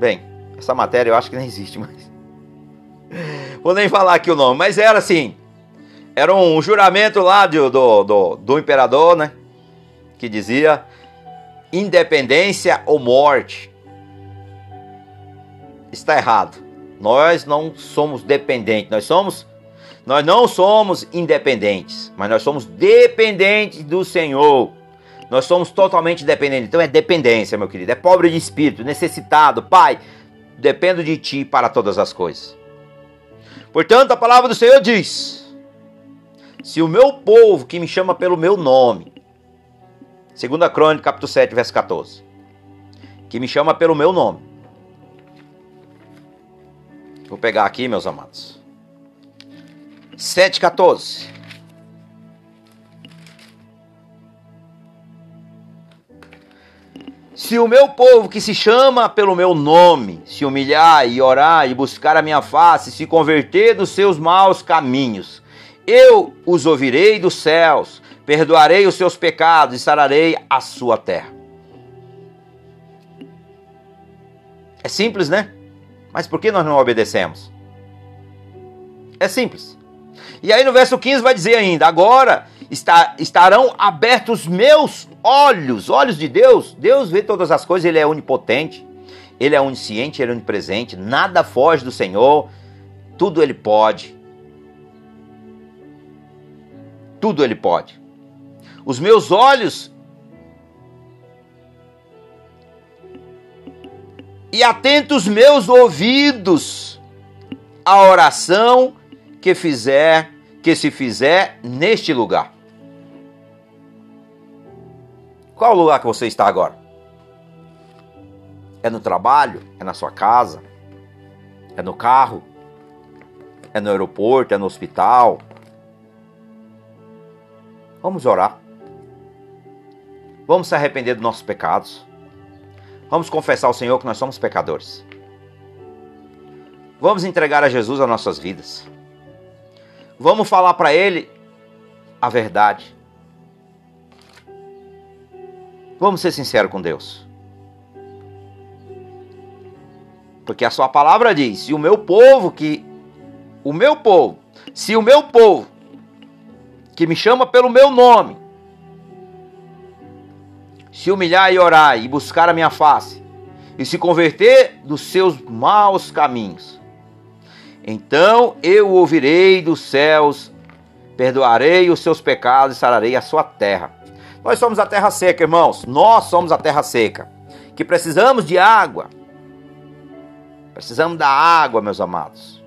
bem, essa matéria eu acho que nem existe mais. Vou nem falar aqui o nome, mas era assim, era um juramento lá do, do, do, do imperador, né? Que dizia independência ou morte. Está errado. Nós não somos dependentes, nós somos nós não somos independentes, mas nós somos dependentes do Senhor. Nós somos totalmente dependentes. Então é dependência, meu querido. É pobre de espírito, necessitado. Pai, dependo de ti para todas as coisas. Portanto, a palavra do Senhor diz: Se o meu povo que me chama pelo meu nome, Segunda Crônica, capítulo 7, verso 14. Que me chama pelo meu nome. Vou pegar aqui, meus amados. 7,14. Se o meu povo que se chama pelo meu nome se humilhar e orar e buscar a minha face, se converter dos seus maus caminhos, eu os ouvirei dos céus, perdoarei os seus pecados e sararei a sua terra. É simples, né? Mas por que nós não obedecemos? É simples. E aí no verso 15 vai dizer ainda: Agora estarão abertos meus olhos, olhos de Deus. Deus vê todas as coisas, Ele é onipotente, Ele é onisciente, Ele é onipresente, nada foge do Senhor, tudo Ele pode. Tudo Ele pode. Os meus olhos e atentos meus ouvidos à oração que fizer, que se fizer neste lugar. Qual o lugar que você está agora? É no trabalho? É na sua casa? É no carro? É no aeroporto? É no hospital? Vamos orar. Vamos se arrepender dos nossos pecados. Vamos confessar ao Senhor que nós somos pecadores. Vamos entregar a Jesus as nossas vidas. Vamos falar para Ele a verdade. Vamos ser sinceros com Deus. Porque a sua palavra diz: se o meu povo que. O meu povo, se o meu povo, que me chama pelo meu nome, se humilhar e orar e buscar a minha face, e se converter dos seus maus caminhos, então eu ouvirei dos céus, perdoarei os seus pecados e sararei a sua terra. Nós somos a terra seca, irmãos. Nós somos a terra seca. Que precisamos de água. Precisamos da água, meus amados.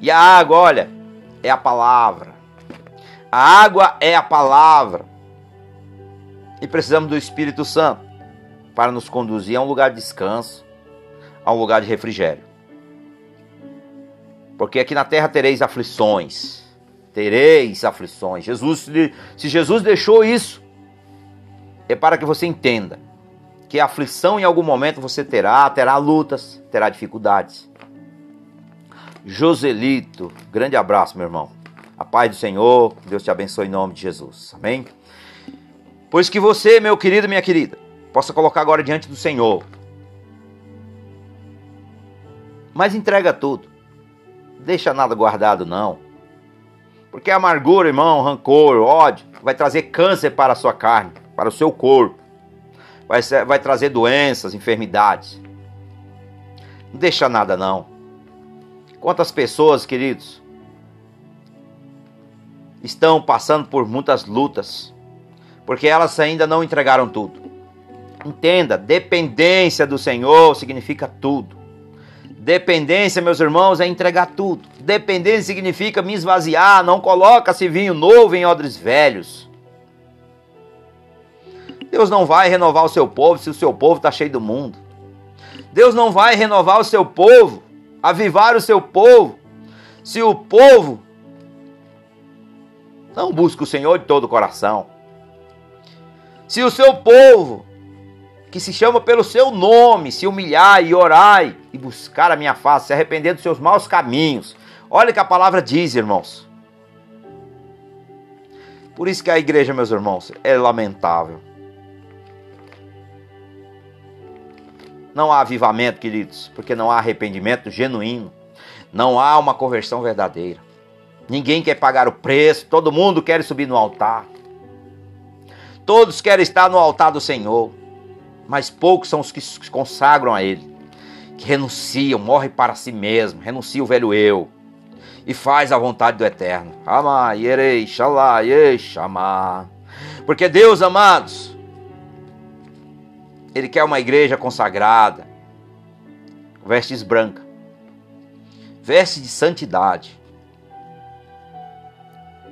E a água, olha, é a palavra. A água é a palavra e precisamos do Espírito Santo para nos conduzir a um lugar de descanso, a um lugar de refrigério. Porque aqui na terra tereis aflições. Tereis aflições. Jesus, se Jesus deixou isso, é para que você entenda que a aflição em algum momento você terá, terá lutas, terá dificuldades. Joselito, grande abraço, meu irmão. A paz do Senhor, Deus te abençoe em nome de Jesus. Amém? Pois que você, meu querido, minha querida, possa colocar agora diante do Senhor. Mas entrega tudo. Deixa nada guardado, não. Porque amargura, irmão, rancor, ódio, vai trazer câncer para a sua carne, para o seu corpo. Vai, vai trazer doenças, enfermidades. Não deixa nada, não. Quantas pessoas, queridos, estão passando por muitas lutas, porque elas ainda não entregaram tudo. Entenda, dependência do Senhor significa tudo. Dependência, meus irmãos, é entregar tudo. Dependência significa me esvaziar, não coloca-se vinho novo em odres velhos. Deus não vai renovar o seu povo se o seu povo está cheio do mundo. Deus não vai renovar o seu povo, avivar o seu povo, se o povo não busca o Senhor de todo o coração. Se o seu povo que se chama pelo seu nome, se humilhar e orar e buscar a minha face, se arrepender dos seus maus caminhos. Olha o que a palavra diz, irmãos. Por isso que a igreja, meus irmãos, é lamentável. Não há avivamento, queridos, porque não há arrependimento genuíno. Não há uma conversão verdadeira. Ninguém quer pagar o preço, todo mundo quer subir no altar. Todos querem estar no altar do Senhor, mas poucos são os que se consagram a Ele, que renunciam, morrem para si mesmo, renunciam o velho eu e faz a vontade do Eterno. Porque Deus, amados, Ele quer uma igreja consagrada, vestes branca, veste de santidade,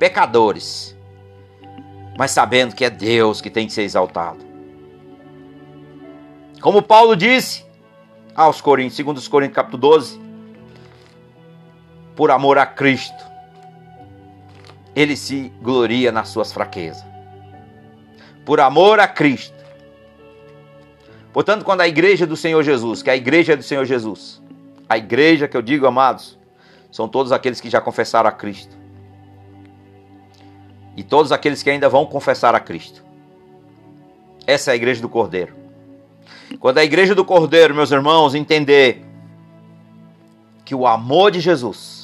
pecadores, mas sabendo que é Deus que tem que ser exaltado. Como Paulo disse aos Coríntios, segundo os Coríntios capítulo 12, por amor a Cristo, ele se gloria nas suas fraquezas. Por amor a Cristo. Portanto, quando a igreja do Senhor Jesus, que é a igreja do Senhor Jesus, a igreja que eu digo, amados, são todos aqueles que já confessaram a Cristo. E todos aqueles que ainda vão confessar a Cristo. Essa é a igreja do Cordeiro. Quando a igreja do Cordeiro, meus irmãos, entender que o amor de Jesus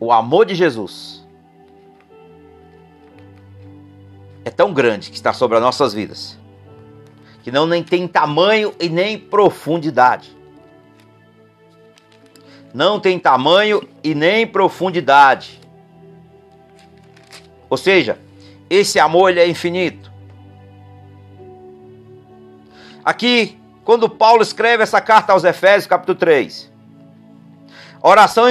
o amor de Jesus é tão grande que está sobre as nossas vidas, que não nem tem tamanho e nem profundidade. Não tem tamanho e nem profundidade. Ou seja, esse amor ele é infinito. Aqui, quando Paulo escreve essa carta aos Efésios, capítulo 3, Oração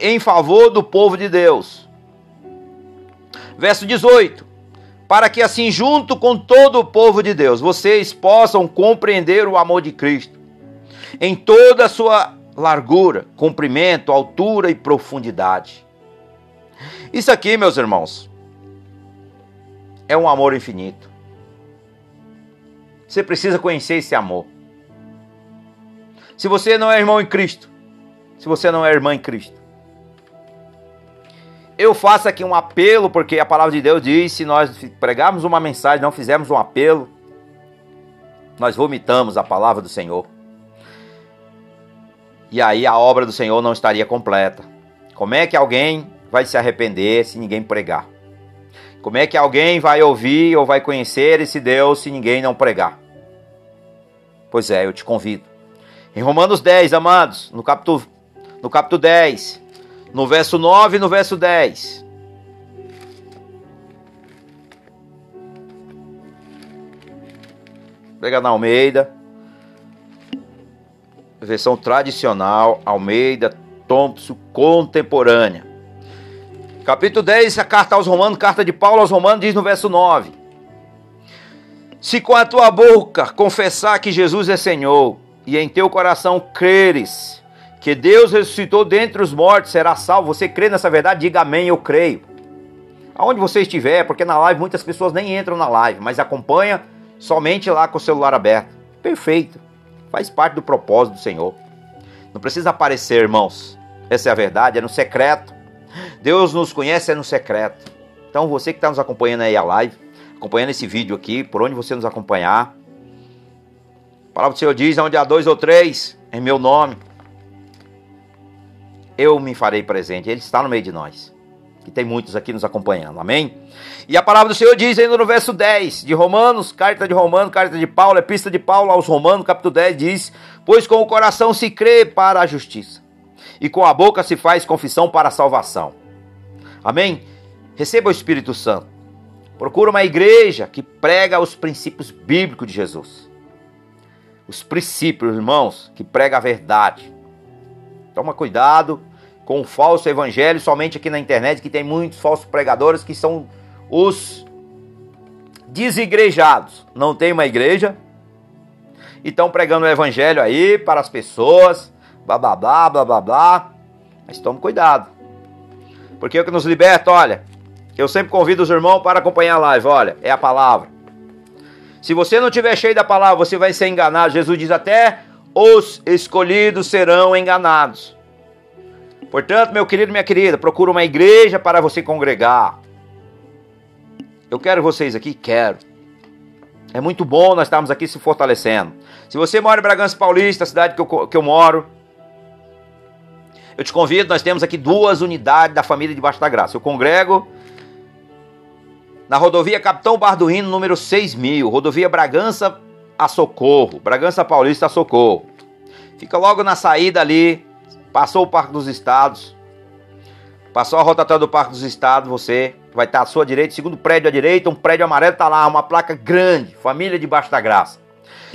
em favor do povo de Deus. Verso 18. Para que assim, junto com todo o povo de Deus, vocês possam compreender o amor de Cristo em toda a sua largura, comprimento, altura e profundidade. Isso aqui, meus irmãos, é um amor infinito. Você precisa conhecer esse amor. Se você não é irmão em Cristo, se você não é irmã em Cristo. Eu faço aqui um apelo, porque a palavra de Deus diz: se nós pregarmos uma mensagem, não fizermos um apelo, nós vomitamos a palavra do Senhor. E aí a obra do Senhor não estaria completa. Como é que alguém vai se arrepender se ninguém pregar? Como é que alguém vai ouvir ou vai conhecer esse Deus se ninguém não pregar? Pois é, eu te convido. Em Romanos 10, amados, no capítulo no capítulo 10, no verso 9 e no verso 10. Pega na Almeida. Versão tradicional, Almeida, Thompson, contemporânea. Capítulo 10, a carta aos Romanos, carta de Paulo aos Romanos, diz no verso 9: Se com a tua boca confessar que Jesus é Senhor, e em teu coração creres que Deus ressuscitou dentre os mortos, será salvo. Você crê nessa verdade? Diga amém, eu creio. Aonde você estiver, porque na live muitas pessoas nem entram na live, mas acompanha somente lá com o celular aberto. Perfeito. Faz parte do propósito do Senhor. Não precisa aparecer, irmãos. Essa é a verdade, é no secreto. Deus nos conhece é no secreto. Então você que está nos acompanhando aí a live, acompanhando esse vídeo aqui, por onde você nos acompanhar. A palavra do Senhor diz, onde há dois ou três, em meu nome, eu me farei presente. Ele está no meio de nós. E tem muitos aqui nos acompanhando, amém? E a palavra do Senhor diz ainda no verso 10 de Romanos, carta de Romanos, carta de Paulo, epístola de Paulo aos Romanos, capítulo 10, diz: Pois com o coração se crê para a justiça, e com a boca se faz confissão para a salvação. Amém? Receba o Espírito Santo. Procura uma igreja que prega os princípios bíblicos de Jesus. Os princípios, irmãos, que prega a verdade. Toma cuidado com o falso evangelho, somente aqui na internet, que tem muitos falsos pregadores que são os desigrejados. Não tem uma igreja e estão pregando o evangelho aí para as pessoas, blá blá blá blá blá blá. Mas tome cuidado. Porque o que nos liberta, olha, eu sempre convido os irmãos para acompanhar a live, olha, é a palavra. Se você não tiver cheio da palavra, você vai ser enganado. Jesus diz até os escolhidos serão enganados. Portanto, meu querido, minha querida, procura uma igreja para você congregar. Eu quero vocês aqui, quero. É muito bom nós estarmos aqui se fortalecendo. Se você mora em Bragança Paulista, a cidade que eu, que eu moro, eu te convido, nós temos aqui duas unidades da família debaixo da graça. Eu congrego na rodovia Capitão Barduino, número 6000, rodovia Bragança a Socorro, Bragança Paulista a Socorro. Fica logo na saída ali, passou o Parque dos Estados, passou a rotatória do Parque dos Estados, você vai estar à sua direita, segundo prédio à direita, um prédio amarelo está lá, uma placa grande, família debaixo da graça.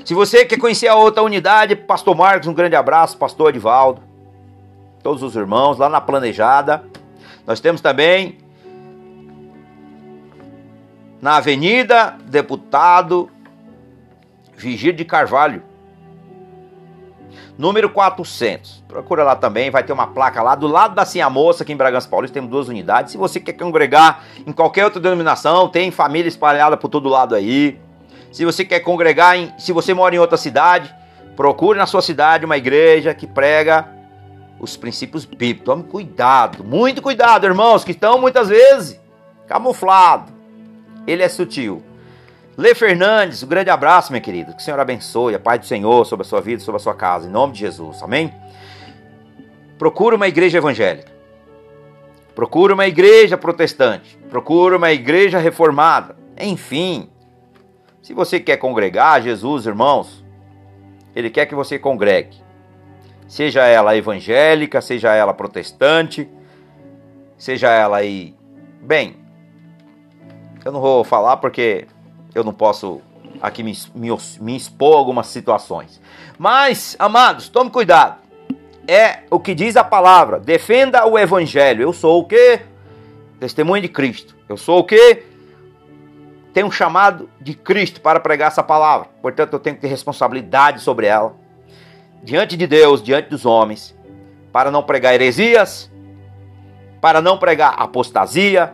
Se você quer conhecer a outra unidade, Pastor Marcos, um grande abraço, Pastor Edivaldo, todos os irmãos lá na Planejada. Nós temos também na Avenida Deputado Vigir de Carvalho, número 400. Procura lá também, vai ter uma placa lá do lado da Sim Moça, aqui em Bragança Paulista, temos duas unidades. Se você quer congregar em qualquer outra denominação, tem família espalhada por todo lado aí. Se você quer congregar, em, se você mora em outra cidade, procure na sua cidade uma igreja que prega os princípios bíblicos. Tome cuidado, muito cuidado, irmãos, que estão muitas vezes camuflados. Ele é sutil. Lê Fernandes, um grande abraço, minha querida. Que o Senhor abençoe, a paz do Senhor sobre a sua vida, sobre a sua casa, em nome de Jesus. Amém? Procure uma igreja evangélica. Procure uma igreja protestante. Procure uma igreja reformada. Enfim, se você quer congregar, Jesus, irmãos, Ele quer que você congregue. Seja ela evangélica, seja ela protestante, seja ela aí. Bem, eu não vou falar porque eu não posso aqui me, me, me expor algumas situações. Mas, amados, tome cuidado. É o que diz a palavra. Defenda o evangelho. Eu sou o quê? Testemunho de Cristo. Eu sou o quê? tenho um chamado de Cristo para pregar essa palavra. Portanto, eu tenho que ter responsabilidade sobre ela. Diante de Deus, diante dos homens. Para não pregar heresias. Para não pregar apostasia.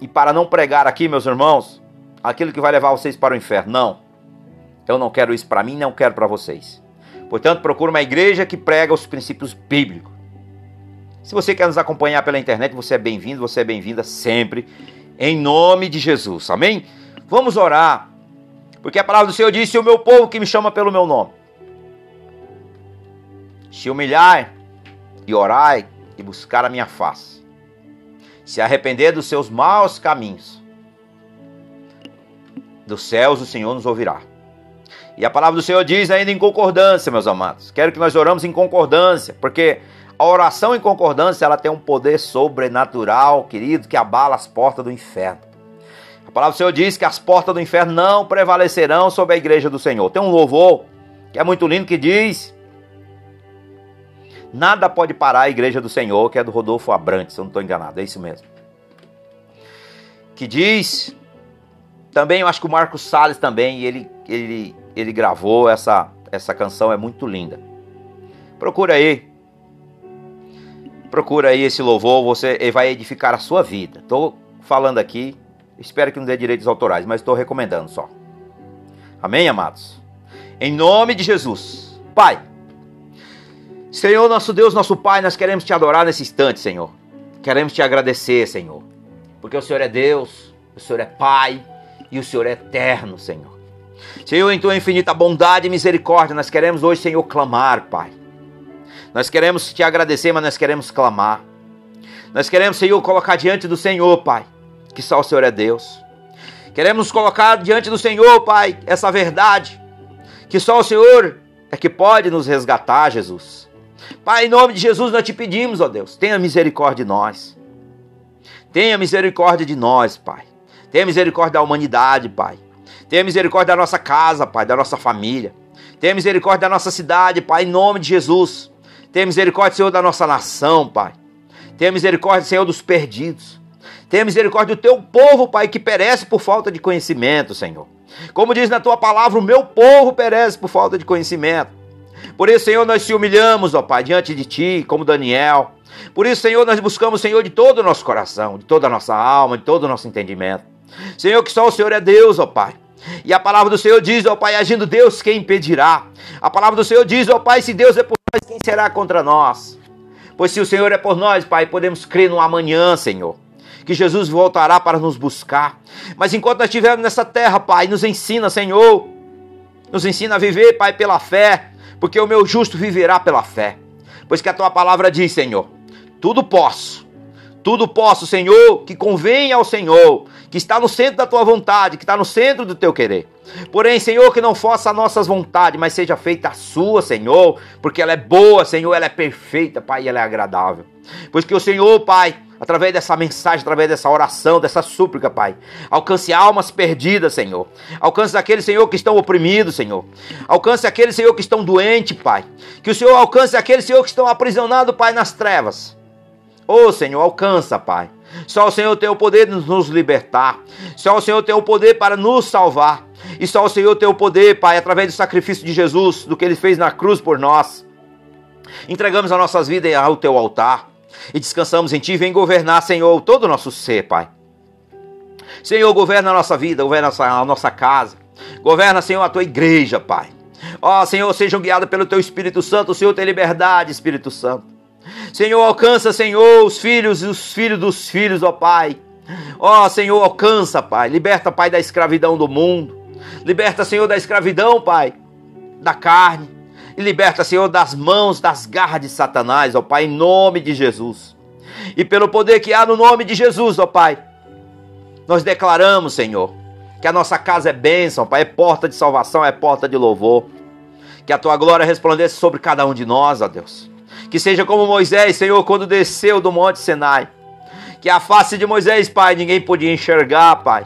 E para não pregar aqui, meus irmãos, aquilo que vai levar vocês para o inferno. Não. Eu não quero isso para mim, não quero para vocês. Portanto, procure uma igreja que prega os princípios bíblicos. Se você quer nos acompanhar pela internet, você é bem-vindo, você é bem-vinda sempre em nome de Jesus. Amém? Vamos orar. Porque a palavra do Senhor disse: O meu povo que me chama pelo meu nome. Se humilhar e orar e buscar a minha face. Se arrepender dos seus maus caminhos. Dos céus o Senhor nos ouvirá. E a palavra do Senhor diz ainda em concordância, meus amados. Quero que nós oramos em concordância, porque a oração em concordância, ela tem um poder sobrenatural, querido, que abala as portas do inferno. A palavra do Senhor diz que as portas do inferno não prevalecerão sobre a igreja do Senhor. Tem um louvor que é muito lindo que diz: Nada pode parar a igreja do Senhor, que é do Rodolfo Abrantes, se eu não estou enganado, é isso mesmo. Que diz, também eu acho que o Marcos Salles também, ele, ele, ele gravou essa, essa canção, é muito linda. Procura aí, Procura aí esse louvor, você vai edificar a sua vida. Estou falando aqui, espero que não dê direitos autorais, mas estou recomendando só. Amém, amados? Em nome de Jesus. Pai, Senhor, nosso Deus, nosso Pai, nós queremos te adorar nesse instante, Senhor. Queremos te agradecer, Senhor. Porque o Senhor é Deus, o Senhor é Pai e o Senhor é eterno, Senhor. Senhor, em tua infinita bondade e misericórdia, nós queremos hoje, Senhor, clamar, Pai. Nós queremos te agradecer, mas nós queremos clamar. Nós queremos, Senhor, colocar diante do Senhor, Pai, que só o Senhor é Deus. Queremos colocar diante do Senhor, Pai, essa verdade, que só o Senhor é que pode nos resgatar, Jesus. Pai, em nome de Jesus nós te pedimos, ó Deus, tenha misericórdia de nós. Tenha misericórdia de nós, Pai. Tenha misericórdia da humanidade, Pai. Tenha misericórdia da nossa casa, Pai, da nossa família. Tenha misericórdia da nossa cidade, Pai, em nome de Jesus. Tenha misericórdia, Senhor, da nossa nação, Pai. Tenha misericórdia, Senhor, dos perdidos. Tenha misericórdia do teu povo, Pai, que perece por falta de conhecimento, Senhor. Como diz na tua palavra, o meu povo perece por falta de conhecimento. Por isso, Senhor, nós se humilhamos, ó Pai, diante de Ti, como Daniel. Por isso, Senhor, nós buscamos, Senhor, de todo o nosso coração, de toda a nossa alma, de todo o nosso entendimento. Senhor, que só o Senhor é Deus, ó Pai. E a palavra do Senhor diz, ó Pai, agindo Deus, quem impedirá? A palavra do Senhor diz, ó Pai, se Deus é por nós, quem será contra nós? Pois se o Senhor é por nós, Pai, podemos crer no amanhã, Senhor. Que Jesus voltará para nos buscar. Mas enquanto nós estivermos nessa terra, Pai, nos ensina, Senhor. Nos ensina a viver, Pai, pela fé. Porque o meu justo viverá pela fé. Pois que a tua palavra diz, Senhor: tudo posso. Tudo posso, Senhor, que convém ao Senhor, que está no centro da tua vontade, que está no centro do teu querer. Porém, Senhor, que não fosse a nossas vontades, mas seja feita a sua, Senhor, porque ela é boa, Senhor, ela é perfeita, Pai, e ela é agradável. Pois que o Senhor, Pai, através dessa mensagem, através dessa oração, dessa súplica, Pai, alcance almas perdidas, Senhor. Alcance aqueles, Senhor, que estão oprimidos, Senhor. Alcance aqueles, Senhor, que estão doentes, Pai. Que o Senhor alcance aqueles, Senhor, que estão aprisionados, Pai, nas trevas. Ô oh, Senhor, alcança, Pai. Só o Senhor tem o poder de nos libertar. Só o Senhor tem o poder para nos salvar. E só o Senhor tem o poder, Pai, através do sacrifício de Jesus, do que ele fez na cruz por nós. Entregamos as nossas vidas ao teu altar e descansamos em ti. Vem governar, Senhor, todo o nosso ser, Pai. Senhor, governa a nossa vida, governa a nossa, casa. Governa, Senhor, a tua igreja, Pai. Ó, Senhor, sejam guiados pelo teu Espírito Santo. O Senhor tem liberdade, Espírito Santo. Senhor, alcança, Senhor, os filhos e os filhos dos filhos, ó Pai. Ó Senhor, alcança, Pai. Liberta, Pai, da escravidão do mundo. Liberta, Senhor, da escravidão, Pai, da carne. E liberta, Senhor, das mãos, das garras de Satanás, ó Pai, em nome de Jesus. E pelo poder que há no nome de Jesus, ó Pai, nós declaramos, Senhor, que a nossa casa é bênção, Pai, é porta de salvação, é porta de louvor. Que a tua glória resplandeça sobre cada um de nós, ó Deus. Que seja como Moisés, Senhor, quando desceu do monte Sinai. Que a face de Moisés, Pai, ninguém podia enxergar, Pai.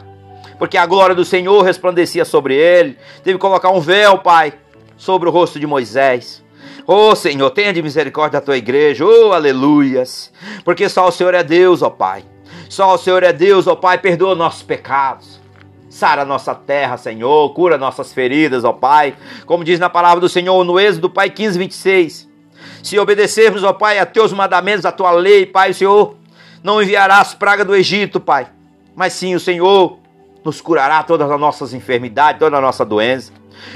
Porque a glória do Senhor resplandecia sobre ele. Teve que colocar um véu, Pai, sobre o rosto de Moisés. Oh Senhor, tenha de misericórdia da tua igreja. Oh, aleluias. Porque só o Senhor é Deus, ó Pai. Só o Senhor é Deus, ó Pai. Perdoa nossos pecados. Sara nossa terra, Senhor. Cura nossas feridas, ó Pai. Como diz na palavra do Senhor no Êxodo, Pai 15, 26. Se obedecermos, ó Pai, a teus mandamentos, a tua lei, Pai, o Senhor não enviará as pragas do Egito, Pai. Mas sim, o Senhor nos curará todas as nossas enfermidades, toda a nossa doença.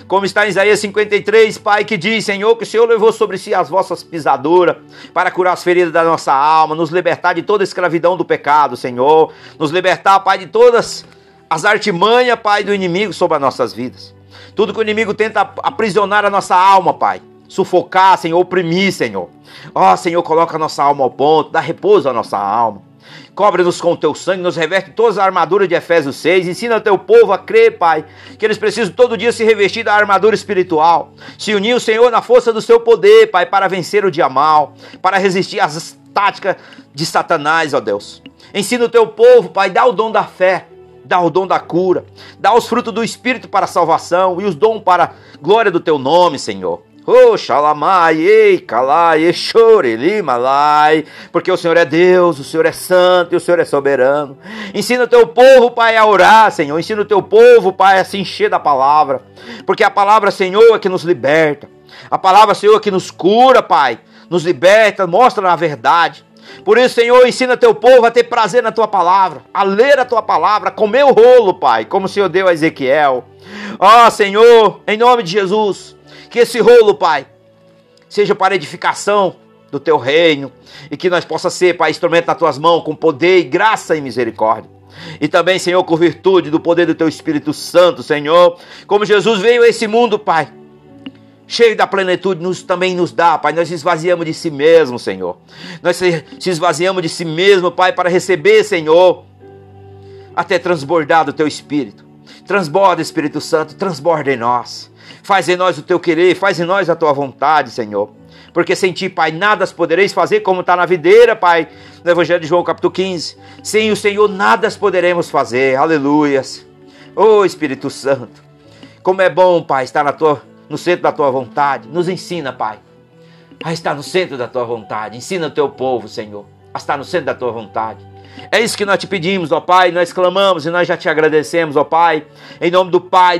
Como está em Isaías 53, Pai, que diz, Senhor, que o Senhor levou sobre si as vossas pisaduras para curar as feridas da nossa alma, nos libertar de toda escravidão do pecado, Senhor. Nos libertar, Pai, de todas as artimanhas, Pai, do inimigo sobre as nossas vidas. Tudo que o inimigo tenta aprisionar a nossa alma, Pai sufocar, Senhor, oprimir, Senhor. Ó, oh, Senhor, coloca a nossa alma ao ponto, dá repouso à nossa alma. Cobre-nos com o teu sangue, nos reveste todas as armaduras de Efésios 6. Ensina teu povo a crer, Pai, que eles precisam todo dia se revestir da armadura espiritual. Se unir o Senhor na força do seu poder, Pai, para vencer o dia mal, para resistir às táticas de Satanás, ó Deus. Ensina o teu povo, Pai, dá o dom da fé, dá o dom da cura, dá os frutos do Espírito para salvação e os dons para glória do teu nome, Senhor. Xalamai, ei, calai, chore, malai, porque o Senhor é Deus, o Senhor é santo e o Senhor é soberano. Ensina o teu povo, Pai, a orar, Senhor. Ensina o teu povo, Pai, a se encher da palavra, porque a palavra, Senhor, é que nos liberta. A palavra, Senhor, é que nos cura, Pai, nos liberta, mostra a verdade. Por isso, Senhor, ensina teu povo a ter prazer na tua palavra, a ler a tua palavra, a comer o rolo, Pai, como o Senhor deu a Ezequiel. Ó, oh, Senhor, em nome de Jesus, que esse rolo, Pai, seja para edificação do teu reino e que nós possa ser, Pai, instrumento nas tuas mãos com poder e graça e misericórdia. E também, Senhor, com virtude do poder do teu Espírito Santo, Senhor, como Jesus veio a esse mundo, Pai, cheio da plenitude, nos, também nos dá, Pai. Nós esvaziamos de si mesmo, Senhor. Nós se, esvaziamos de si mesmo, Pai, para receber, Senhor, até transbordar do teu Espírito. Transborda, Espírito Santo, transborda em nós. Faz em nós o teu querer, faz em nós a tua vontade, Senhor. Porque sem ti, Pai, nada podereis fazer, como está na videira, Pai, no Evangelho de João, capítulo 15. Sem o Senhor, nada poderemos fazer. Aleluias. Oh, Espírito Santo. Como é bom, Pai, estar na tua, no centro da tua vontade. Nos ensina, Pai, a estar no centro da tua vontade. Ensina o teu povo, Senhor, a estar no centro da tua vontade. É isso que nós te pedimos, ó Pai. Nós clamamos e nós já te agradecemos, ó Pai. Em nome do Pai, do